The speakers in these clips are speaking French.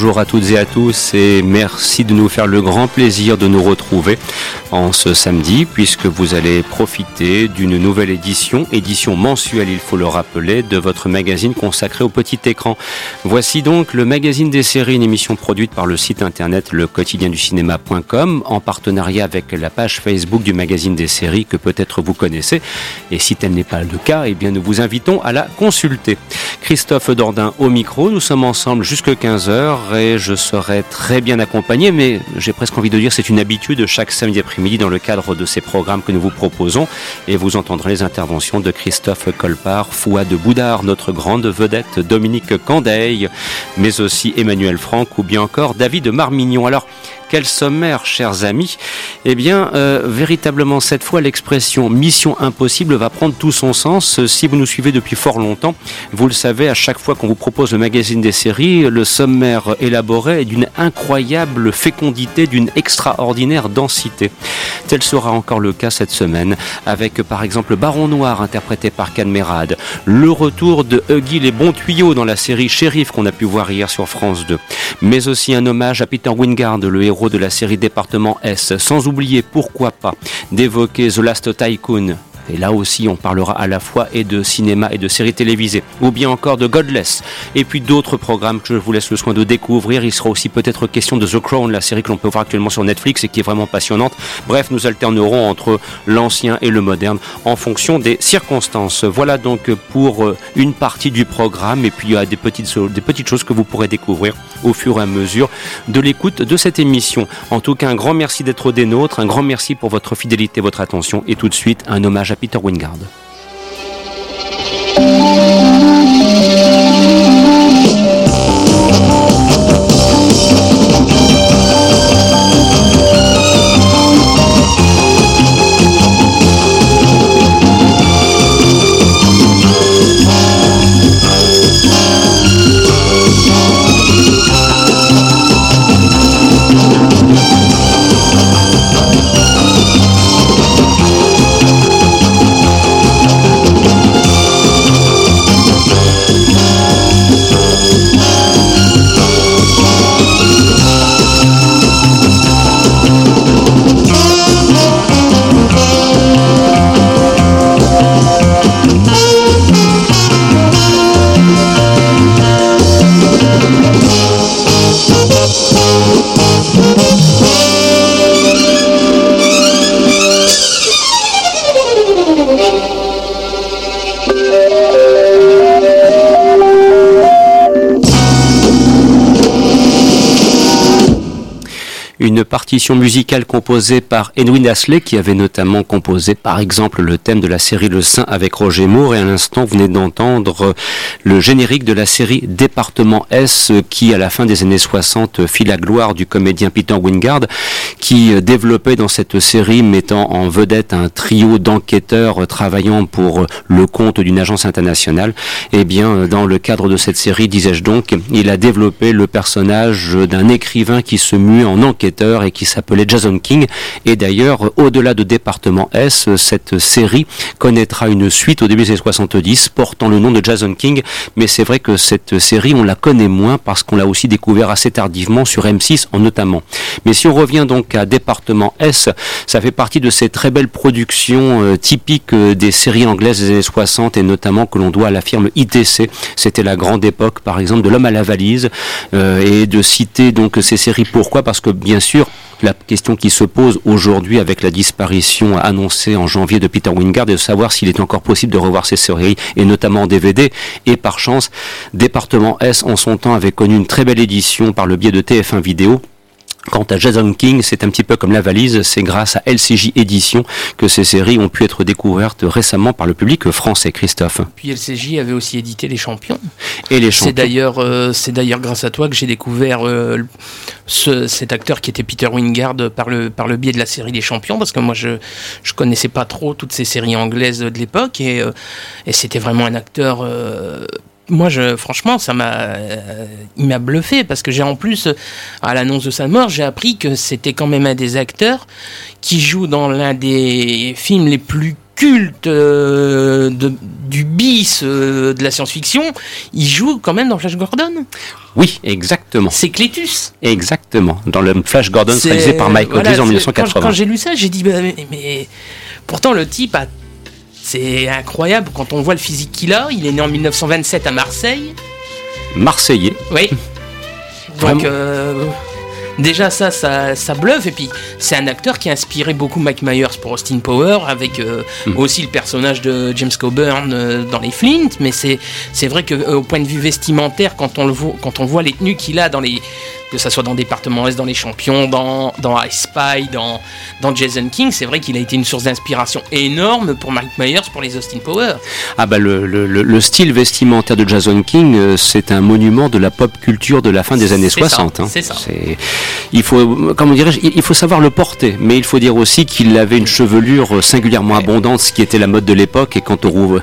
Bonjour à toutes et à tous et merci de nous faire le grand plaisir de nous retrouver en ce samedi puisque vous allez profiter d'une nouvelle édition, édition mensuelle il faut le rappeler, de votre magazine consacré au petit écran. Voici donc le magazine des séries, une émission produite par le site internet le quotidien du cinéma.com en partenariat avec la page Facebook du magazine des séries que peut-être vous connaissez et si tel n'est pas le cas, eh bien nous vous invitons à la consulter. Christophe Dordain au micro, nous sommes ensemble jusque 15h et je serai très bien accompagné mais j'ai presque envie de dire c'est une habitude chaque samedi après-midi dans le cadre de ces programmes que nous vous proposons et vous entendrez les interventions de Christophe Colpart, Fouad de Boudard, notre grande vedette Dominique Candeille, mais aussi Emmanuel Franck ou bien encore David Marmignon. Alors, quel sommaire, chers amis Eh bien, euh, véritablement, cette fois, l'expression mission impossible va prendre tout son sens. Si vous nous suivez depuis fort longtemps, vous le savez, à chaque fois qu'on vous propose le magazine des séries, le sommaire élaboré est d'une incroyable fécondité, d'une extraordinaire densité. Tel sera encore le cas cette semaine, avec par exemple Baron Noir, interprété par Canmerade, le retour de Huggy les bons tuyaux dans la série Sheriff qu'on a pu voir hier sur France 2, mais aussi un hommage à Peter Wingard, le héros de la série Département S, sans oublier pourquoi pas d'évoquer The Last Tycoon, et là aussi, on parlera à la fois et de cinéma et de séries télévisées, ou bien encore de Godless, et puis d'autres programmes que je vous laisse le soin de découvrir. Il sera aussi peut-être question de The Crown, la série que l'on peut voir actuellement sur Netflix et qui est vraiment passionnante. Bref, nous alternerons entre l'ancien et le moderne en fonction des circonstances. Voilà donc pour euh, une partie du programme, et puis il y a des petites, des petites choses que vous pourrez découvrir au fur et à mesure de l'écoute de cette émission. En tout cas, un grand merci d'être des nôtres, un grand merci pour votre fidélité, votre attention, et tout de suite un hommage à Peter Wingard. Une partition musicale composée par Edwin Asley, qui avait notamment composé par exemple le thème de la série Le Saint avec Roger Moore, et à l'instant vous venez d'entendre le générique de la série Département S, qui à la fin des années 60 fit la gloire du comédien Peter Wingard, qui développait dans cette série, mettant en vedette un trio d'enquêteurs travaillant pour le compte d'une agence internationale, eh bien dans le cadre de cette série, disais-je donc, il a développé le personnage d'un écrivain qui se mue en enquêteur et qui s'appelait Jason King. Et d'ailleurs, au-delà de Département S, cette série connaîtra une suite au début des années 70 portant le nom de Jason King. Mais c'est vrai que cette série, on la connaît moins parce qu'on l'a aussi découvert assez tardivement sur M6 en notamment. Mais si on revient donc à Département S, ça fait partie de ces très belles productions euh, typiques euh, des séries anglaises des années 60 et notamment que l'on doit à la firme ITC. C'était la grande époque, par exemple, de l'homme à la valise euh, et de citer donc ces séries. Pourquoi? Parce que bien sûr, la question qui se pose aujourd'hui avec la disparition annoncée en janvier de Peter Wingard est de savoir s'il est encore possible de revoir ces séries, et notamment en DVD. Et par chance, Département S en son temps avait connu une très belle édition par le biais de TF1 Vidéo Quant à Jason King, c'est un petit peu comme la valise, c'est grâce à LCJ Édition que ces séries ont pu être découvertes récemment par le public français, Christophe. Puis LCJ avait aussi édité Les Champions. Et Les Champions. C'est d'ailleurs, euh, c'est d'ailleurs grâce à toi que j'ai découvert euh, ce, cet acteur qui était Peter Wingard par le, par le biais de la série Les Champions, parce que moi je je connaissais pas trop toutes ces séries anglaises de l'époque et, euh, et c'était vraiment un acteur moi, je, franchement, ça m'a, euh, il m'a bluffé parce que j'ai en plus, à l'annonce de sa mort, j'ai appris que c'était quand même un des acteurs qui joue dans l'un des films les plus culte euh, de, du bis euh, de la science-fiction, il joue quand même dans Flash Gordon. Oui, exactement. C'est Cletus. Exactement. Dans le Flash Gordon réalisé par Mike voilà, en 1980. Quand, j'ai lu ça, j'ai dit, bah, mais, pourtant le type a c'est incroyable quand on voit le physique qu'il a. Il est né en 1927 à Marseille. Marseillais. Oui. Donc, euh, déjà ça, ça, ça bluffe. Et puis, c'est un acteur qui a inspiré beaucoup Mike Myers pour Austin Power, avec euh, hmm. aussi le personnage de James Coburn euh, dans les Flint. Mais c'est, c'est vrai qu'au point de vue vestimentaire, quand on, le voit, quand on voit les tenues qu'il a dans les, que ça soit dans Département Est, dans Les Champions, dans, dans I Spy, dans, dans Jason King, c'est vrai qu'il a été une source d'inspiration énorme pour Mike Myers, pour les Austin Powers. Ah bah le, le, le style vestimentaire de Jason King, euh, c'est un monument de la pop culture de la fin des années 60. Hein. C'est ça. Il faut, comment il faut savoir le porter, mais il faut dire aussi qu'il avait une chevelure singulièrement abondante, ce qui était la mode de l'époque, et quant au roux,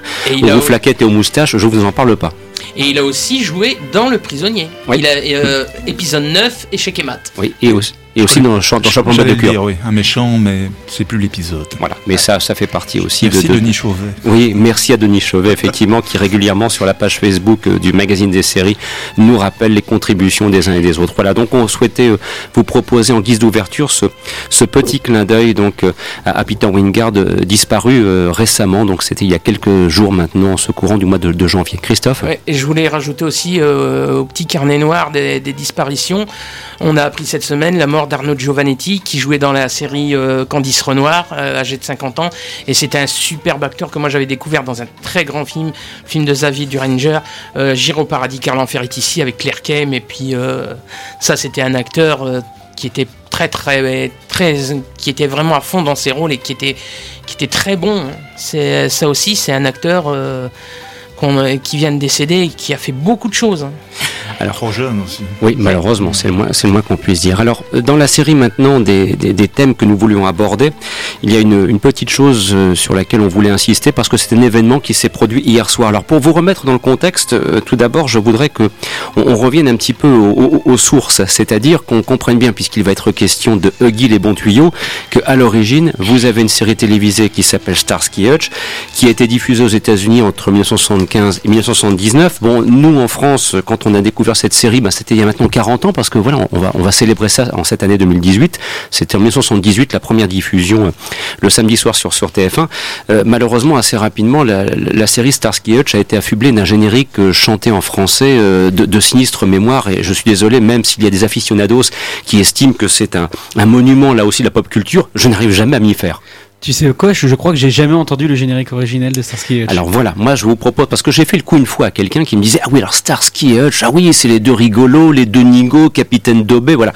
flaquettes et aux moustaches, je vous en parle pas. Et il a aussi joué dans Le Prisonnier. Il a euh, épisode 9 et chez Kemat. Oui, et aussi. Et aussi dans, dans Champion de cœur. Oui, un méchant, mais c'est plus l'épisode. Voilà, mais ça, ça fait partie aussi merci de, Denis Chauvet. Oui, merci à Denis Chauvet, effectivement, qui régulièrement sur la page Facebook euh, du magazine des séries nous rappelle les contributions des uns et des autres. Voilà, donc on souhaitait euh, vous proposer en guise d'ouverture ce, ce petit clin d'œil donc euh, à, Peter Wingard disparu récemment. Donc c'était il y a quelques jours maintenant, en ce courant du mois de, janvier. Christophe. et je voulais rajouter aussi au petit carnet noir des, des disparitions. On a appris cette semaine la mort d'Arnaud Giovannetti qui jouait dans la série euh, Candice Renoir, euh, âgé de 50 ans. Et c'était un superbe acteur que moi j'avais découvert dans un très grand film, film de Xavier Duranger, euh, Giro Paradis Carl Enfer ici avec Claire Kem. Et puis ça, c'était un acteur qui était très très très qui était vraiment à fond dans ses rôles et qui était qui était très bon. C'est ça aussi, c'est un acteur qui vient de décéder et qui a fait beaucoup de choses. Hein. Alors, Trop jeune aussi. Oui, malheureusement, c'est le moins, moins qu'on puisse dire. Alors, dans la série maintenant des, des, thèmes que nous voulions aborder, il y a une, une, petite chose euh, sur laquelle on voulait insister parce que c'est un événement qui s'est produit hier soir. Alors, pour vous remettre dans le contexte, euh, tout d'abord, je voudrais que on, revienne un petit peu aux, sources, c'est-à-dire qu'on comprenne bien, puisqu'il va être question de Huggy les bons tuyaux, que à l'origine, vous avez une série télévisée qui s'appelle Starsky Hutch, qui a été diffusée aux États-Unis entre 1975 et 1979. Bon, nous en France, quand on a découvert cette série, ben, c'était il y a maintenant 40 ans, parce que voilà, on va, on va célébrer ça en cette année 2018. C'était en 1978 la première diffusion euh, le samedi soir sur, sur TF1. Euh, malheureusement, assez rapidement, la, série Starsky Hutch a été affublée d'un générique euh, chanté en français de, de, sinistre mémoire. Et je suis désolé, même s'il y a des aficionados qui estiment que c'est un, un monument là aussi de la pop culture, je n'arrive jamais à m'y faire. Tu sais quoi je, crois que j'ai jamais entendu le générique originel de Starsky Hutch. Alors voilà, moi je vous propose parce que j'ai fait le coup une fois à quelqu'un qui me disait ah oui alors Starsky Hutch ah oui c'est les deux rigolos, les deux Nigo, Capitaine Dobé voilà.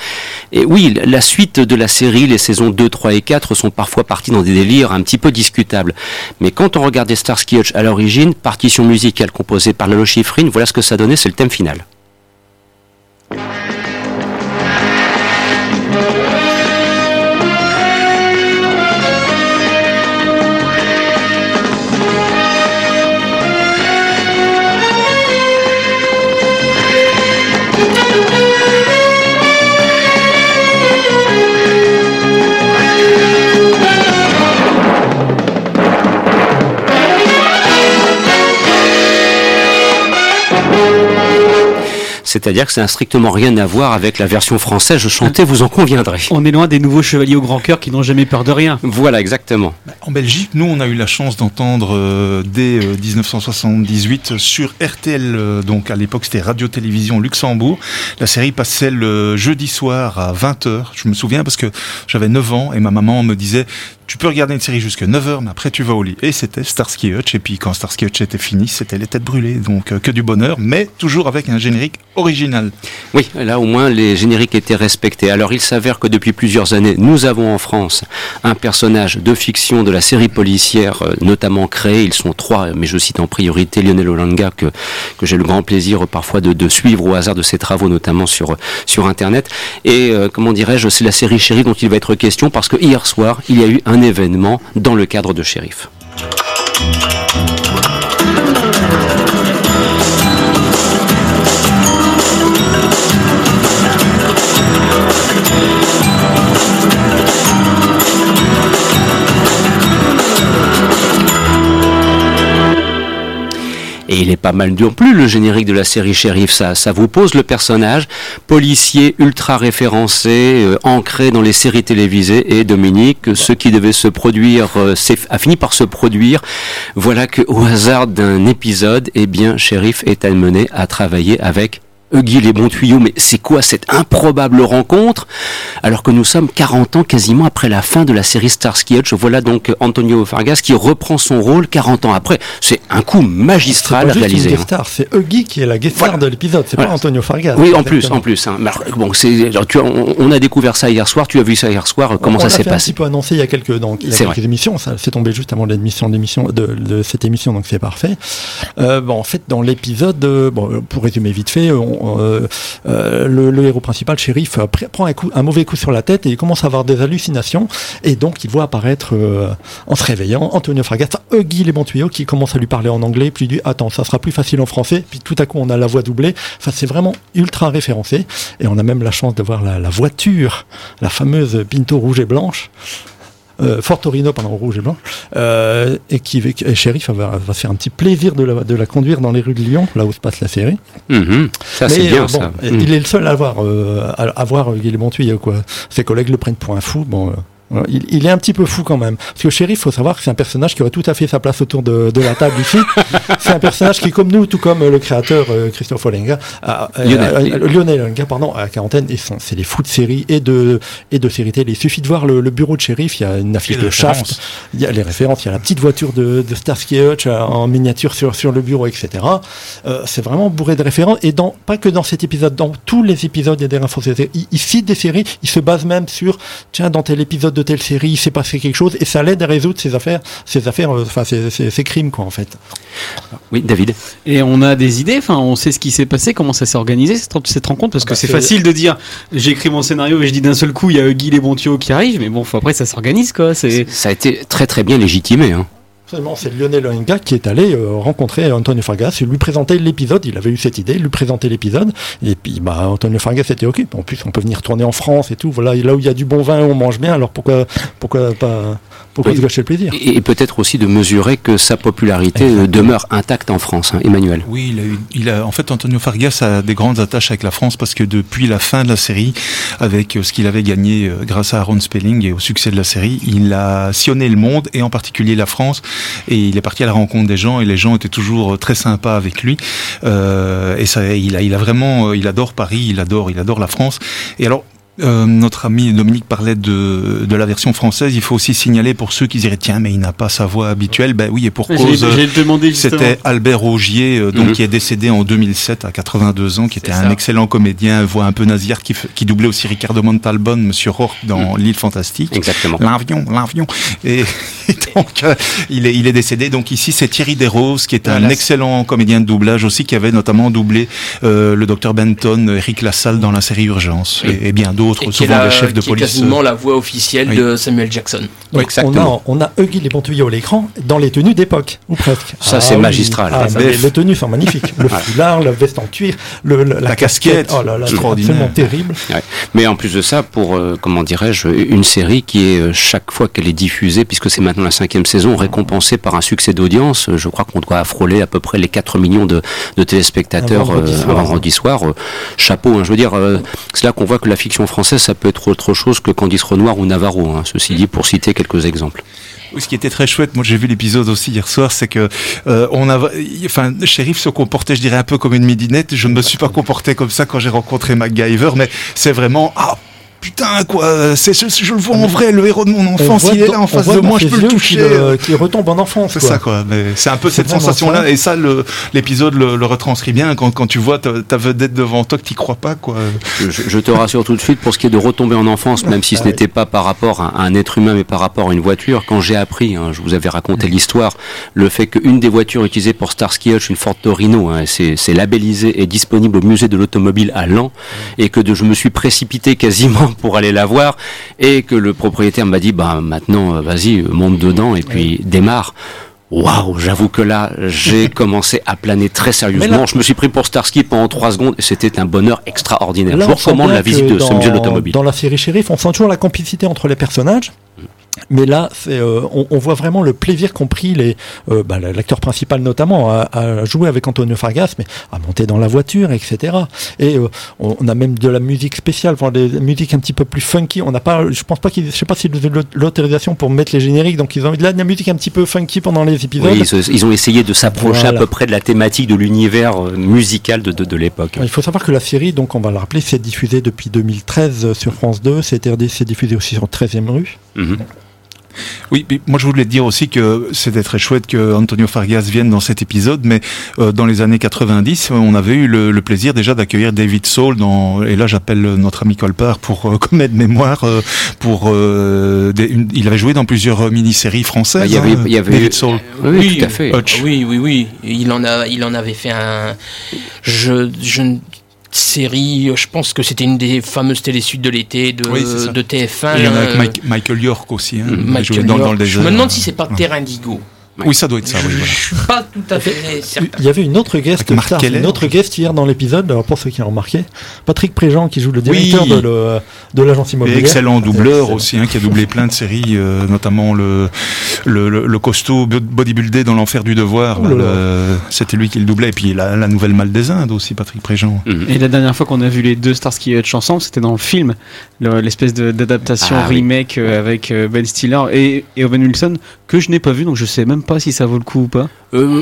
Et oui la suite de la série, les saisons 2, 3 et 4 sont parfois partis dans des délires un petit peu discutables. Mais quand on regardait Starsky Hutch à l'origine, partition musicale composée par Lalo Schifrin, voilà ce que ça donnait, c'est le thème final. C'est-à-dire que ça n'a strictement rien à voir avec la version française. Je chantais, vous en conviendrez. On est loin des nouveaux chevaliers au grand cœur qui n'ont jamais peur de rien. Voilà, exactement. En Belgique, nous, on a eu la chance d'entendre euh, dès 1978 euh, sur RTL, euh, donc à l'époque c'était Radio-Télévision Luxembourg. La série passait le jeudi soir à 20h. Je me souviens parce que j'avais 9 ans et ma maman me disait tu peux regarder une série jusqu'à 9h, mais après tu vas au lit. Et c'était Starsky Hutch. Et puis quand Starsky Hutch était fini, c'était les têtes brûlées. Donc que du bonheur, mais toujours avec un générique Oui, là au moins les génériques étaient respectés. Alors il s'avère que depuis plusieurs années, nous avons en France un personnage de fiction de la série policière, euh, notamment créé. Ils sont trois, mais je cite en priorité Lionel Olanga, que, j'ai le grand plaisir parfois de, suivre au hasard de ses travaux, notamment sur, sur Internet. Et euh, comment dirais-je, c'est la série Chérie dont il va être question, parce que hier soir, il y a eu un événement dans le cadre de Shérif. Il est pas mal non plus le générique de la série Sheriff. Ça, vous pose le personnage policier ultra référencé, euh, ancré dans les séries télévisées. Et Dominique, ce qui devait se produire, euh, a fini par se produire. Voilà que au hasard d'un épisode, eh bien, Sheriff est amené à travailler avec Guy les bons tuyaux, mais c'est quoi cette improbable rencontre? Alors que nous sommes 40 ans quasiment après la fin de la série Starsky Hutch. Voilà donc Antonio Fargas qui reprend son rôle 40 ans après. C'est un coup magistral c'est réalisé. Hein. C'est Huggy qui est la guest star de l'épisode, c'est pas Antonio Fargas. Oui, en plus, en plus. Hein. Bon, c'est, tu on, a découvert ça hier soir. Tu as vu ça hier soir. Comment ça s'est passé un petit peu annoncé il y a quelques, donc, il y a quelques émissions. Ça s'est tombé juste avant l'émission de, de, de cette émission, donc c'est parfait. Euh, bon, en fait, dans l'épisode, euh, bon, pour résumer vite fait, on, euh, euh, le, héros principal, shérif, euh, prend un, coup, un mauvais coup sur la tête et il commence à avoir des hallucinations. Et donc, il voit apparaître, en se réveillant, Antonio Fragas, Huggy les qui commence à lui parler en anglais, puis il dit Attends, ça sera plus facile en français. Puis tout à coup, on a la voix doublée. Enfin, c'est vraiment ultra référencé. Et on a même la chance de voir la, la voiture, la fameuse Pinto rouge et blanche, euh, Fortorino, pardon, rouge et blanc, euh, et qui, et Sheriff va, va, faire un petit plaisir de la, de la, conduire dans les rues de Lyon, là où se passe la série. Mhm. ça, c'est bien, ça. Il mhm. est le seul à avoir, euh, à, voir Guillemot quoi. Ses collègues le prennent pour un fou. Bon, il, est un petit peu fou quand même. Parce que Sheriff, faut savoir que c'est un personnage qui aurait tout à fait sa place autour de, la table ici. c'est un personnage qui, comme nous, tout comme le créateur euh, Christophe Olenga, Lionel Olenga, pardon, à la quarantaine, c'est des fous de séries et de, et de séries télé. Il suffit de voir le, bureau de Sheriff, il y a une affiche de Shaft, il y a les références, il y a la petite voiture de, de Starsky Hutch euh, en miniature sur, sur le bureau, etc. Euh, c'est vraiment bourré de références. Et dans, pas que dans cet épisode, dans tous les épisodes, il y a des références. Il, il cite des séries, il se base même sur, tiens, dans tel épisode de de telle série, il s'est passé quelque chose, et ça l'aide à résoudre ces affaires, ces affaires, euh, enfin ces, crimes quoi en fait. Oui, David. Et on a des idées, enfin on sait ce qui s'est passé, comment ça s'est organisé cette, rencontre, parce que ah bah, c'est facile de dire, j'écris mon scénario et je dis d'un seul coup, il y a Guy les Bontio qui arrive, mais bon, après ça s'organise quoi. C'est ça a été très très bien légitimé. Hein c'est Lionel Oenga qui est allé euh, rencontrer Antonio Fargas et lui présenter l'épisode. Il avait eu cette idée, lui présenter l'épisode. Et puis, bah, Antonio Fargas était OK. En plus, on peut venir tourner en France et tout. Voilà, là où il y a du bon vin, on mange bien. Alors pourquoi, pourquoi pas pourquoi se gâcher le plaisir? Et, peut-être aussi de mesurer que sa popularité euh, demeure intacte en France, hein, Emmanuel. Oui, il a, eu, il a, en fait, Antonio Fargas a des grandes attaches avec la France parce que depuis la fin de la série, avec euh, ce qu'il avait gagné grâce à Aaron Spelling et au succès de la série, il a sillonné le monde et en particulier la France. Et il est parti à la rencontre des gens et les gens étaient toujours très sympas avec lui. Euh, et ça, il a, il a vraiment, euh, il adore Paris, il adore, il adore la France. Et alors, euh, notre ami Dominique parlait de, de la version française. Il faut aussi signaler pour ceux qui diraient tiens mais il n'a pas sa voix habituelle. Ben oui et pour cause. C'était Albert Augier euh, donc mhm. qui est décédé en 2007 à 82 ans, qui était un excellent comédien, voix un peu nasillarde, qui, qui doublait aussi Ricardo Montalbon, Monsieur Rourke dans mhm. L'île fantastique. Exactement. L'avion, l'avion. Et, donc euh, il est il est décédé. Donc ici c'est Thierry Desroses qui est un excellent comédien de doublage aussi qui avait notamment doublé le docteur Benton, Eric Lassalle dans la série Urgence et, et bien d'autres, souvent des chefs de police. C'est quasiment la voix officielle de Samuel Jackson. exactement. On a, on a Huggy les tuyaux à l'écran dans les tenues d'époque, ou presque. Ça, c'est ah magistral. Ah, les, tenues sont magnifiques. Le foulard, la veste en cuir, le, la, casquette. Oh là là, absolument terrible. Mais en plus de ça, pour, euh, comment dirais-je, une série qui est, euh, chaque fois qu'elle est diffusée, puisque c'est maintenant la cinquième saison, récompensée par un succès d'audience, je crois qu'on doit frôler à peu près les 4 millions de, de téléspectateurs un vendredi soir. Euh, chapeau, hein, je veux dire, c'est là qu'on voit que la fiction française, ça peut être autre chose que Candice Renoir ou Navarro, hein, ceci dit, pour citer quelques exemples. Ce qui était très chouette, moi j'ai vu l'épisode aussi hier soir, c'est que euh, on a, enfin, shérif se comportait, je dirais, un peu comme une midinette. Je ne me suis pas comporté comme ça quand j'ai rencontré MacGyver, mais c'est vraiment ah putain quoi, c'est je, le vois en vrai, le héros de mon enfance, il est là en face de moi, je peux le toucher, euh. qui, retombe en enfance. C'est ça quoi, mais c'est un peu cette sensation là, et ça l'épisode le, le, retranscrit bien quand, quand tu vois ta, ta vedette devant toi que tu crois pas quoi. Je, te rassure tout de suite pour ce qui est de retomber en enfance, même si ce n'était pas par rapport à, un être humain mais par rapport à une voiture, quand j'ai appris, hein, je vous avais raconté l'histoire, le fait qu'une des voitures utilisées pour Starsky Hutch, une Ford Torino, hein, c'est labellisé et disponible au musée de l'automobile à Lens, et que de, je me suis précipité quasiment pour aller la voir et que le propriétaire m'a dit bah maintenant euh, vas-y monte dedans et puis démarre. Waouh, j'avoue que là, j'ai commencé à planer très sérieusement. je me suis pris pour Starsky pendant trois secondes et c'était un bonheur extraordinaire. je vous recommande la visite de ce musée de l'automobile. Dans la série Sheriff, on sent toujours la complicité entre les personnages. Mais là, euh, on, on voit vraiment le plaisir qu'ont pris les, euh, bah, l'acteur principal notamment à, à jouer avec Antonio Fargas, mais à monter dans la voiture, etc. Et euh, on, on a même de la musique spéciale, enfin, des musiques un petit peu plus funky. On n'a pas, je pense pas qu'ils, je sais pas s'ils ont eu l'autorisation pour mettre les génériques, donc ils ont eu de la, de la musique un petit peu funky pendant les épisodes. Oui, ils, ont essayé de s'approcher Voilà. à peu près de la thématique de l'univers musical de, de, de l'époque. Il faut savoir que la série, donc on va le rappeler, c'est diffusé depuis 2013 sur France 2, c'est c'est diffusé aussi sur 13e rue. Mhm. Oui, mais moi je voulais te dire aussi que c'était très chouette que Antonio Fargas vienne dans cet épisode, mais euh, dans les années 90, on avait eu le, le plaisir déjà d'accueillir David Soul dans, et là j'appelle notre ami Colpart pour euh, connaître mémoire, euh, pour, euh, des- une- il avait joué dans plusieurs mini-séries françaises. Bah, il y avait- hein, il y avait- David Soul. Oui, oui, tout à fait. Hutch. Oui, oui, oui. Il en a, il en avait fait un. Je, je série. Je pense que c'était une des fameuses télésuites de l'été de, Oui, c'est ça. de TF1. Il y en a avec euh, Mike- Michael York aussi, hein, Michael dans, dans York. le Je me demande si c'est pas. Terra Indigo. Oui, ça doit être ça, oui, je, voilà. je suis pas tout à fait certain. Il y avait une autre guest, star, une autre guest hier dans l'épisode, alors pour ceux qui ont remarqué, Patrick Préjean qui joue le directeur de, l'agence Et immobilière. excellent doubleur Excellent. aussi, hein, qui a doublé plein de séries, euh, notamment le, le, le, le costaud bo- bodybuildé dans l'enfer du devoir. Le- C'était lui qui le doublait. Et puis la, la nouvelle Mal des Indes aussi, Patrick Préjean. Mhm. Et la dernière fois qu'on a vu les deux Starsky Hutch ensemble, c'était dans le film, le- l'espèce de- d'adaptation Ah remake euh, avec euh, Ben Stiller et, et Owen Wilson que je n'ai pas vu, donc je sais même pas si ça vaut le coup ou pas. Euh,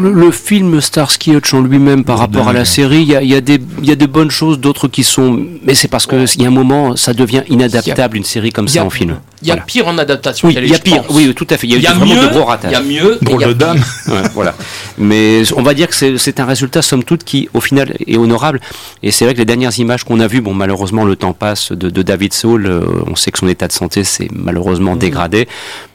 le, le film Starsky Hutch en lui-même par Oh, rapport à la série, il y a, il y, a des- il y a de bonnes choses, d'autres qui sont... Mais c'est parce qu'il y a un moment, ça devient inadaptable une série comme Il ça a- en film. Il y a Voilà. pire en adaptation. Oui, il y a pire. pense. Oui, tout à fait. Il y a, Il y a vraiment mieux. de gros Il ratages. y a mieux. Drôle il y a de dame. Ouais, voilà. Mais on va dire que c'est- un résultat, somme toute, qui, au final, est honorable. Et c'est vrai que les dernières images qu'on a vues, bon, malheureusement, le temps passe de, de David Soul. euh, on sait que son état de santé s'est malheureusement dégradé.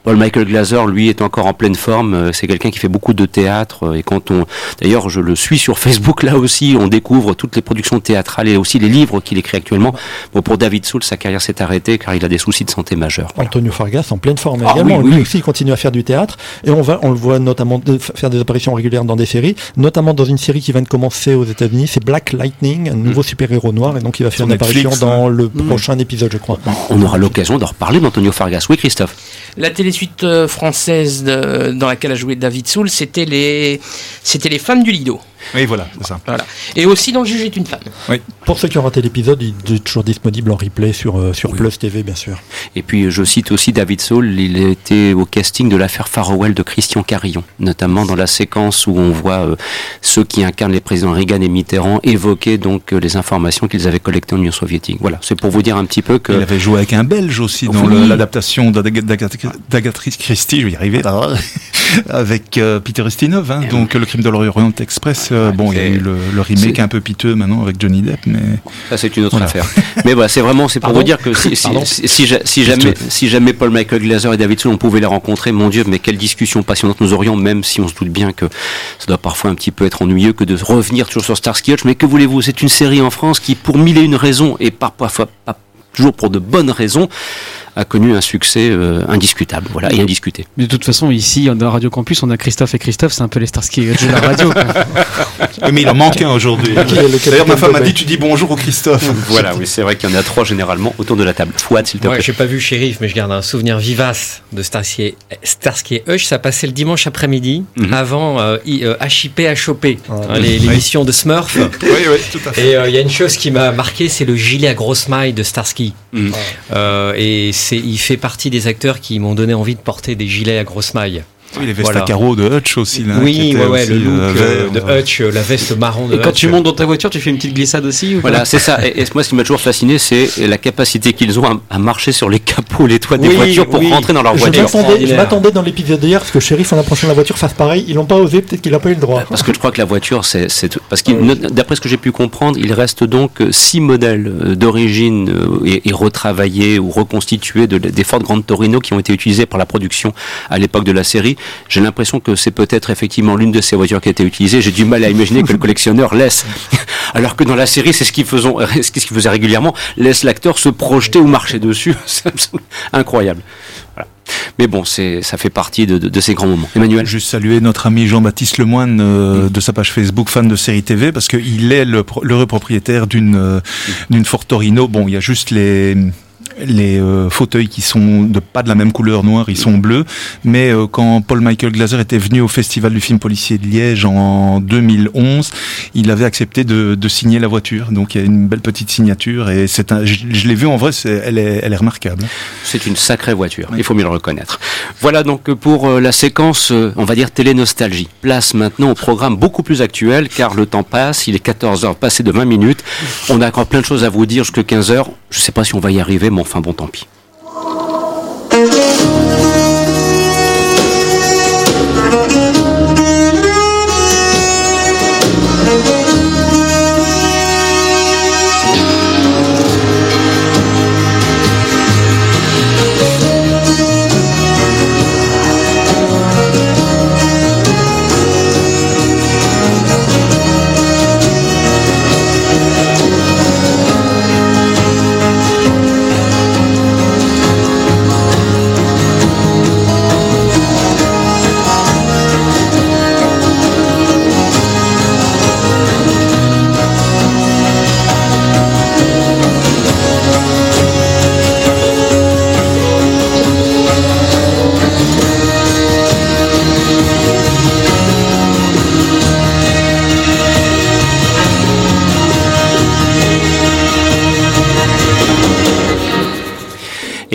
Paul Michael Glaser, lui, est encore en pleine forme. Euh, C'est quelqu'un qui fait beaucoup de théâtre. euh, Et quand on, d'ailleurs, je le suis sur Facebook, là aussi, on découvre toutes les productions théâtrales et aussi les livres qu'il écrit actuellement. Bon, pour David Soul, sa carrière s'est arrêtée car il a des soucis de santé majeurs. Antonio Fargas en pleine forme Ah également. oui, Lui aussi il continue à faire du théâtre et on va, on le voit notamment de- faire des apparitions régulières dans des séries, notamment dans une série qui vient de commencer aux États-Unis, c'est Black Lightning, un nouveau super-héros noir et donc il va faire Sur une apparition Netflix, dans le Mm. prochain épisode, je crois. On aura l'occasion d'en reparler d'Antonio Fargas. Oui, Christophe. La télésuite euh, française de- dans laquelle a joué David Soul, c'était les, c'était les femmes du Lido. Oui, voilà, c'est ça. Voilà. Et aussi dans Le juge est une femme. Pour ceux qui ont raté l'épisode, il est toujours disponible en replay sur, euh, sur Oui. Plus TV, bien sûr. Et puis je cite aussi David Soul, il était au casting de l'affaire Farewell de Christian Carillon, notamment dans la séquence où on voit euh, ceux qui incarnent les présidents Reagan et Mitterrand évoquer donc euh, les informations qu'ils avaient collectées en Union soviétique. Voilà, c'est pour vous dire un petit peu que Il avait joué avec un Belge aussi dans Oui. l'adaptation d'Agatha Christie, je vais y arriver, là, avec euh, Peter Ustinov, hein, donc le crime de l'Orient Express. euh, bon, il y a eu le, le remake un peu piteux maintenant avec Johnny Depp, mais ça c'est une autre Voilà. affaire. Mais voilà, c'est vraiment c'est pour Pardon vous dire que si, si, Pardon si, si ja- si jamais si jamais Paul Michael Glaser et David Soul on pouvait les rencontrer, mon Dieu, mais quelle discussion passionnante nous aurions, même si on se doute bien que ça doit parfois un petit peu être ennuyeux que de revenir toujours sur Starsky Hutch. Mais que voulez-vous, c'est une série en France qui, pour mille et une raisons et parfois pas toujours pour de bonnes raisons, a connu un succès euh, indiscutable, voilà, et indiscuté. Mais de toute façon, ici, dans Radio Campus, on a Christophe et Christophe, c'est un peu les Starsky de la radio. Oui, mais il en manque un aujourd'hui. D'ailleurs, ma femme a Bobet. dit tu dis bonjour au Christophe. Voilà, oui, c'est vrai qu'il y en a trois généralement autour de la table. Fouad, s'il te Moi, plaît. j'ai pas vu Shérif, mais je garde un souvenir vivace de Starsky, Starsky et Hutch. Ça passait le dimanche après-midi, Mhm. avant euh, euh, HIP HOP, Ah, hein, les- l'émission de Smurf. oui, oui, tout à fait. Et euh, il y a une chose qui m'a marqué, c'est le gilet à grosse maille de Starsky. Euh, et c'est, il fait partie des acteurs qui m'ont donné envie de porter des gilets à grosse maille. Oui, les vestes Voilà. à carreaux de Hutch aussi. Là, oui, ouais, ouais, aussi, le look euh, euh, de euh, Hutch, la veste marron de Et quand Hutch. tu montes dans ta voiture, tu fais une petite glissade aussi ou pas Voilà, c'est ça. Et, et moi, ce qui m'a toujours fasciné, c'est la capacité qu'ils ont à, à marcher sur les capots, les toits des Oui, voitures pour oui. rentrer dans leur voiture. je m'attendais dans l'épisode d'hier, parce que Sheriff en approchant la voiture fasse pareil. Ils n'ont pas osé, peut-être qu'il n'a pas eu le droit. Parce que je crois que la voiture, c'est, parce note- d'après ce que j'ai pu comprendre, il reste donc six modèles d'origine et, et retravaillés ou reconstitués de, des Ford Grand Torino qui ont été utilisés par la production à l'époque de la série. J'ai l'impression que c'est peut-être effectivement l'une de ces voitures qui a été utilisée. J'ai du mal à imaginer que le collectionneur laisse, alors que dans la série, c'est ce qu'il faisait, ce qu'il faisait régulièrement, laisse l'acteur se projeter ou marcher dessus. C'est incroyable. Voilà. Mais bon, c'est, ça fait partie de, de- de ces grands moments. Emmanuel. Juste saluer notre ami Jean-Baptiste Lemoine euh, de sa page Facebook fan de série TV parce qu'il est le l'heureux propriétaire d'une euh, d'une Ford Torino. Bon, il y a juste les les euh, fauteuils qui sont pas de la même couleur noire, ils sont bleus. Mais euh, quand Paul Michael Glaser était venu au Festival du film policier de Liège en 2011, il avait accepté de, signer la voiture. Donc il y a une belle petite signature et c'est un, je, l'ai vu en vrai, elle, est, remarquable. C'est une sacrée voiture, il faut mieux le reconnaître. Voilà donc pour euh, la séquence, on va dire télé-nostalgie. Place maintenant au programme beaucoup plus actuel car le temps passe, il est 14h passé de 20 minutes. On a encore plein de choses à vous dire jusqu'à 15h. Je sais pas si on va y arriver, mais enfin bon, tant pis.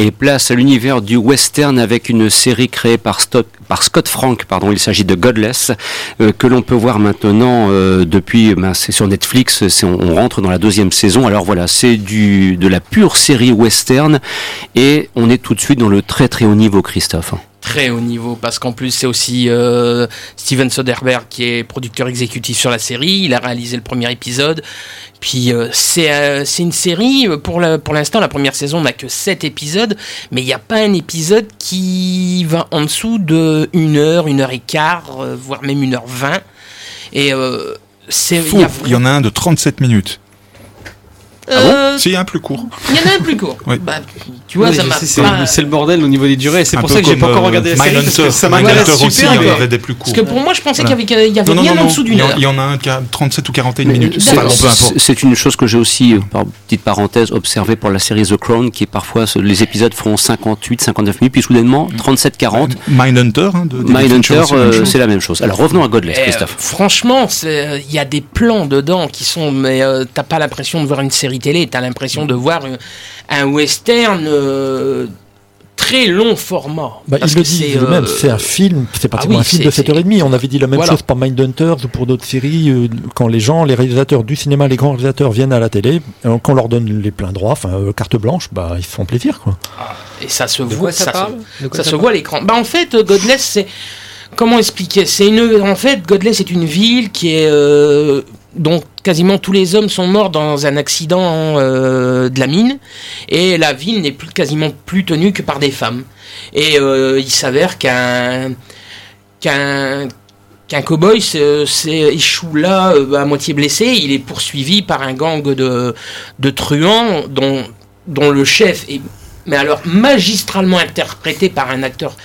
Et place à l'univers du western avec une série créée par, Scott Frank. Pardon, il s'agit de Godless euh, que l'on peut voir maintenant euh, depuis. Ben, c'est sur Netflix. c'est- On, on rentre dans la deuxième saison. Alors voilà, c'est du de la pure série western et on est tout de suite dans le très très haut niveau, Christophe. Très haut niveau, parce qu'en plus c'est aussi euh, Steven Soderbergh qui est producteur exécutif sur la série. Il a réalisé le premier épisode. Puis euh, c'est euh, c'est une série, pour pour l'instant la première saison n'a que 7 épisodes, mais il n'y a pas un épisode qui va en dessous de 1 heure, 1 heure et quart, voire même 1 heure 20. Et c'est... il y y en a un de 37 minutes. Euh, C'est un plus court. Il y en a un plus court. Oui. Bah, tu vois, Oui, ça m'a c'est pas... c'est le bordel au niveau des durées. C'est pour ça que j'ai pas encore euh, regardé la série parce que Mindhunter. ça m'intéresse aussi, il y avait des plus courts. Parce que pour moi, je pensais Voilà. qu'il y avait, il y avait Non, non, rien en dessous Il d'une y heure. il y en a un qui a 37 ou 41 Mais minutes. c'est- une chose que j'ai aussi, euh, par petite parenthèse, observé pour la série The Crown, qui est parfois, les épisodes font 58, 59 minutes, puis soudainement, 37, 40. Mindhunter, hein, de Mindhunter, euh, c'est la même chose. Alors revenons à Godless, Eh, Christophe. franchement, il y a des plans dedans qui sont, mais euh, t'as pas l'impression de voir une série télé, t'as l'impression de voir un western euh, très long format. Bah, Parce le que disent c'est, eux-mêmes, euh, c'est un film, c'est pratiquement oui, un film de 7h30. On avait dit la même Voilà. chose pour Mindhunters ou pour d'autres séries. euh, quand les gens, les réalisateurs du cinéma, les grands réalisateurs viennent à la télé, euh, qu'on leur donne les pleins droits, enfin euh, carte blanche, bah ils se font plaisir quoi. Et ça se De voit, quoi ça se- parle? De quoi ça se voit à l'écran. Bah en fait, Godless, c'est comment expliquer? C'est une, en fait, Godless est une ville qui est euh, dont quasiment tous les hommes sont morts dans un accident euh, de la mine, et la ville n'est plus quasiment plus tenue que par des femmes. Et euh, il s'avère qu'un qu'un qu'un cow-boy échoue là à moitié blessé. Il est poursuivi par un gang de, de truands dont, dont le chef est mais alors magistralement interprété par un acteur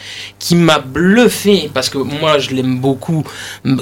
qui m'a bluffé parce que moi je l'aime beaucoup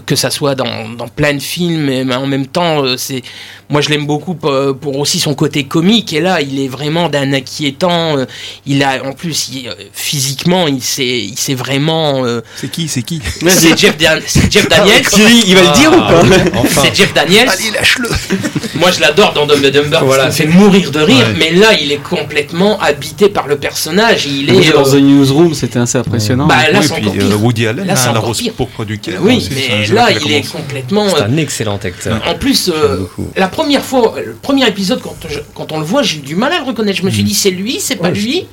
que ça soit dans, dans plein de films mais en même temps euh, c'est moi je l'aime beaucoup pour, pour aussi son côté comique et là il est vraiment d'un inquiétant euh, il a en plus il- euh, physiquement il s'est il s'est vraiment euh, C'est qui C'est qui? C'est Jeff, Dan- c'est Jeff Daniels Il va le dire ou pas? Enfin, c'est Jeff Daniels lâche-le moi, je l'adore dans Dumb and Dumber. Voilà, fait mourir de rire. Ouais. Mais là, il est complètement habité par le personnage. Il est. Dans euh, The Newsroom, c'était assez impressionnant. Bah, là, Oui, c'est puis euh, pire. Woody Allen, Là, c'est hein, la rose pire. pourpre du cœur. oui, mais là, il est complètement. c'est euh, un excellent acteur. En plus, euh, la première fois, le premier épisode, quand, on le voit, j'ai eu du mal à le reconnaître. Je me Mm. suis dit, c'est lui, c'est pas lui.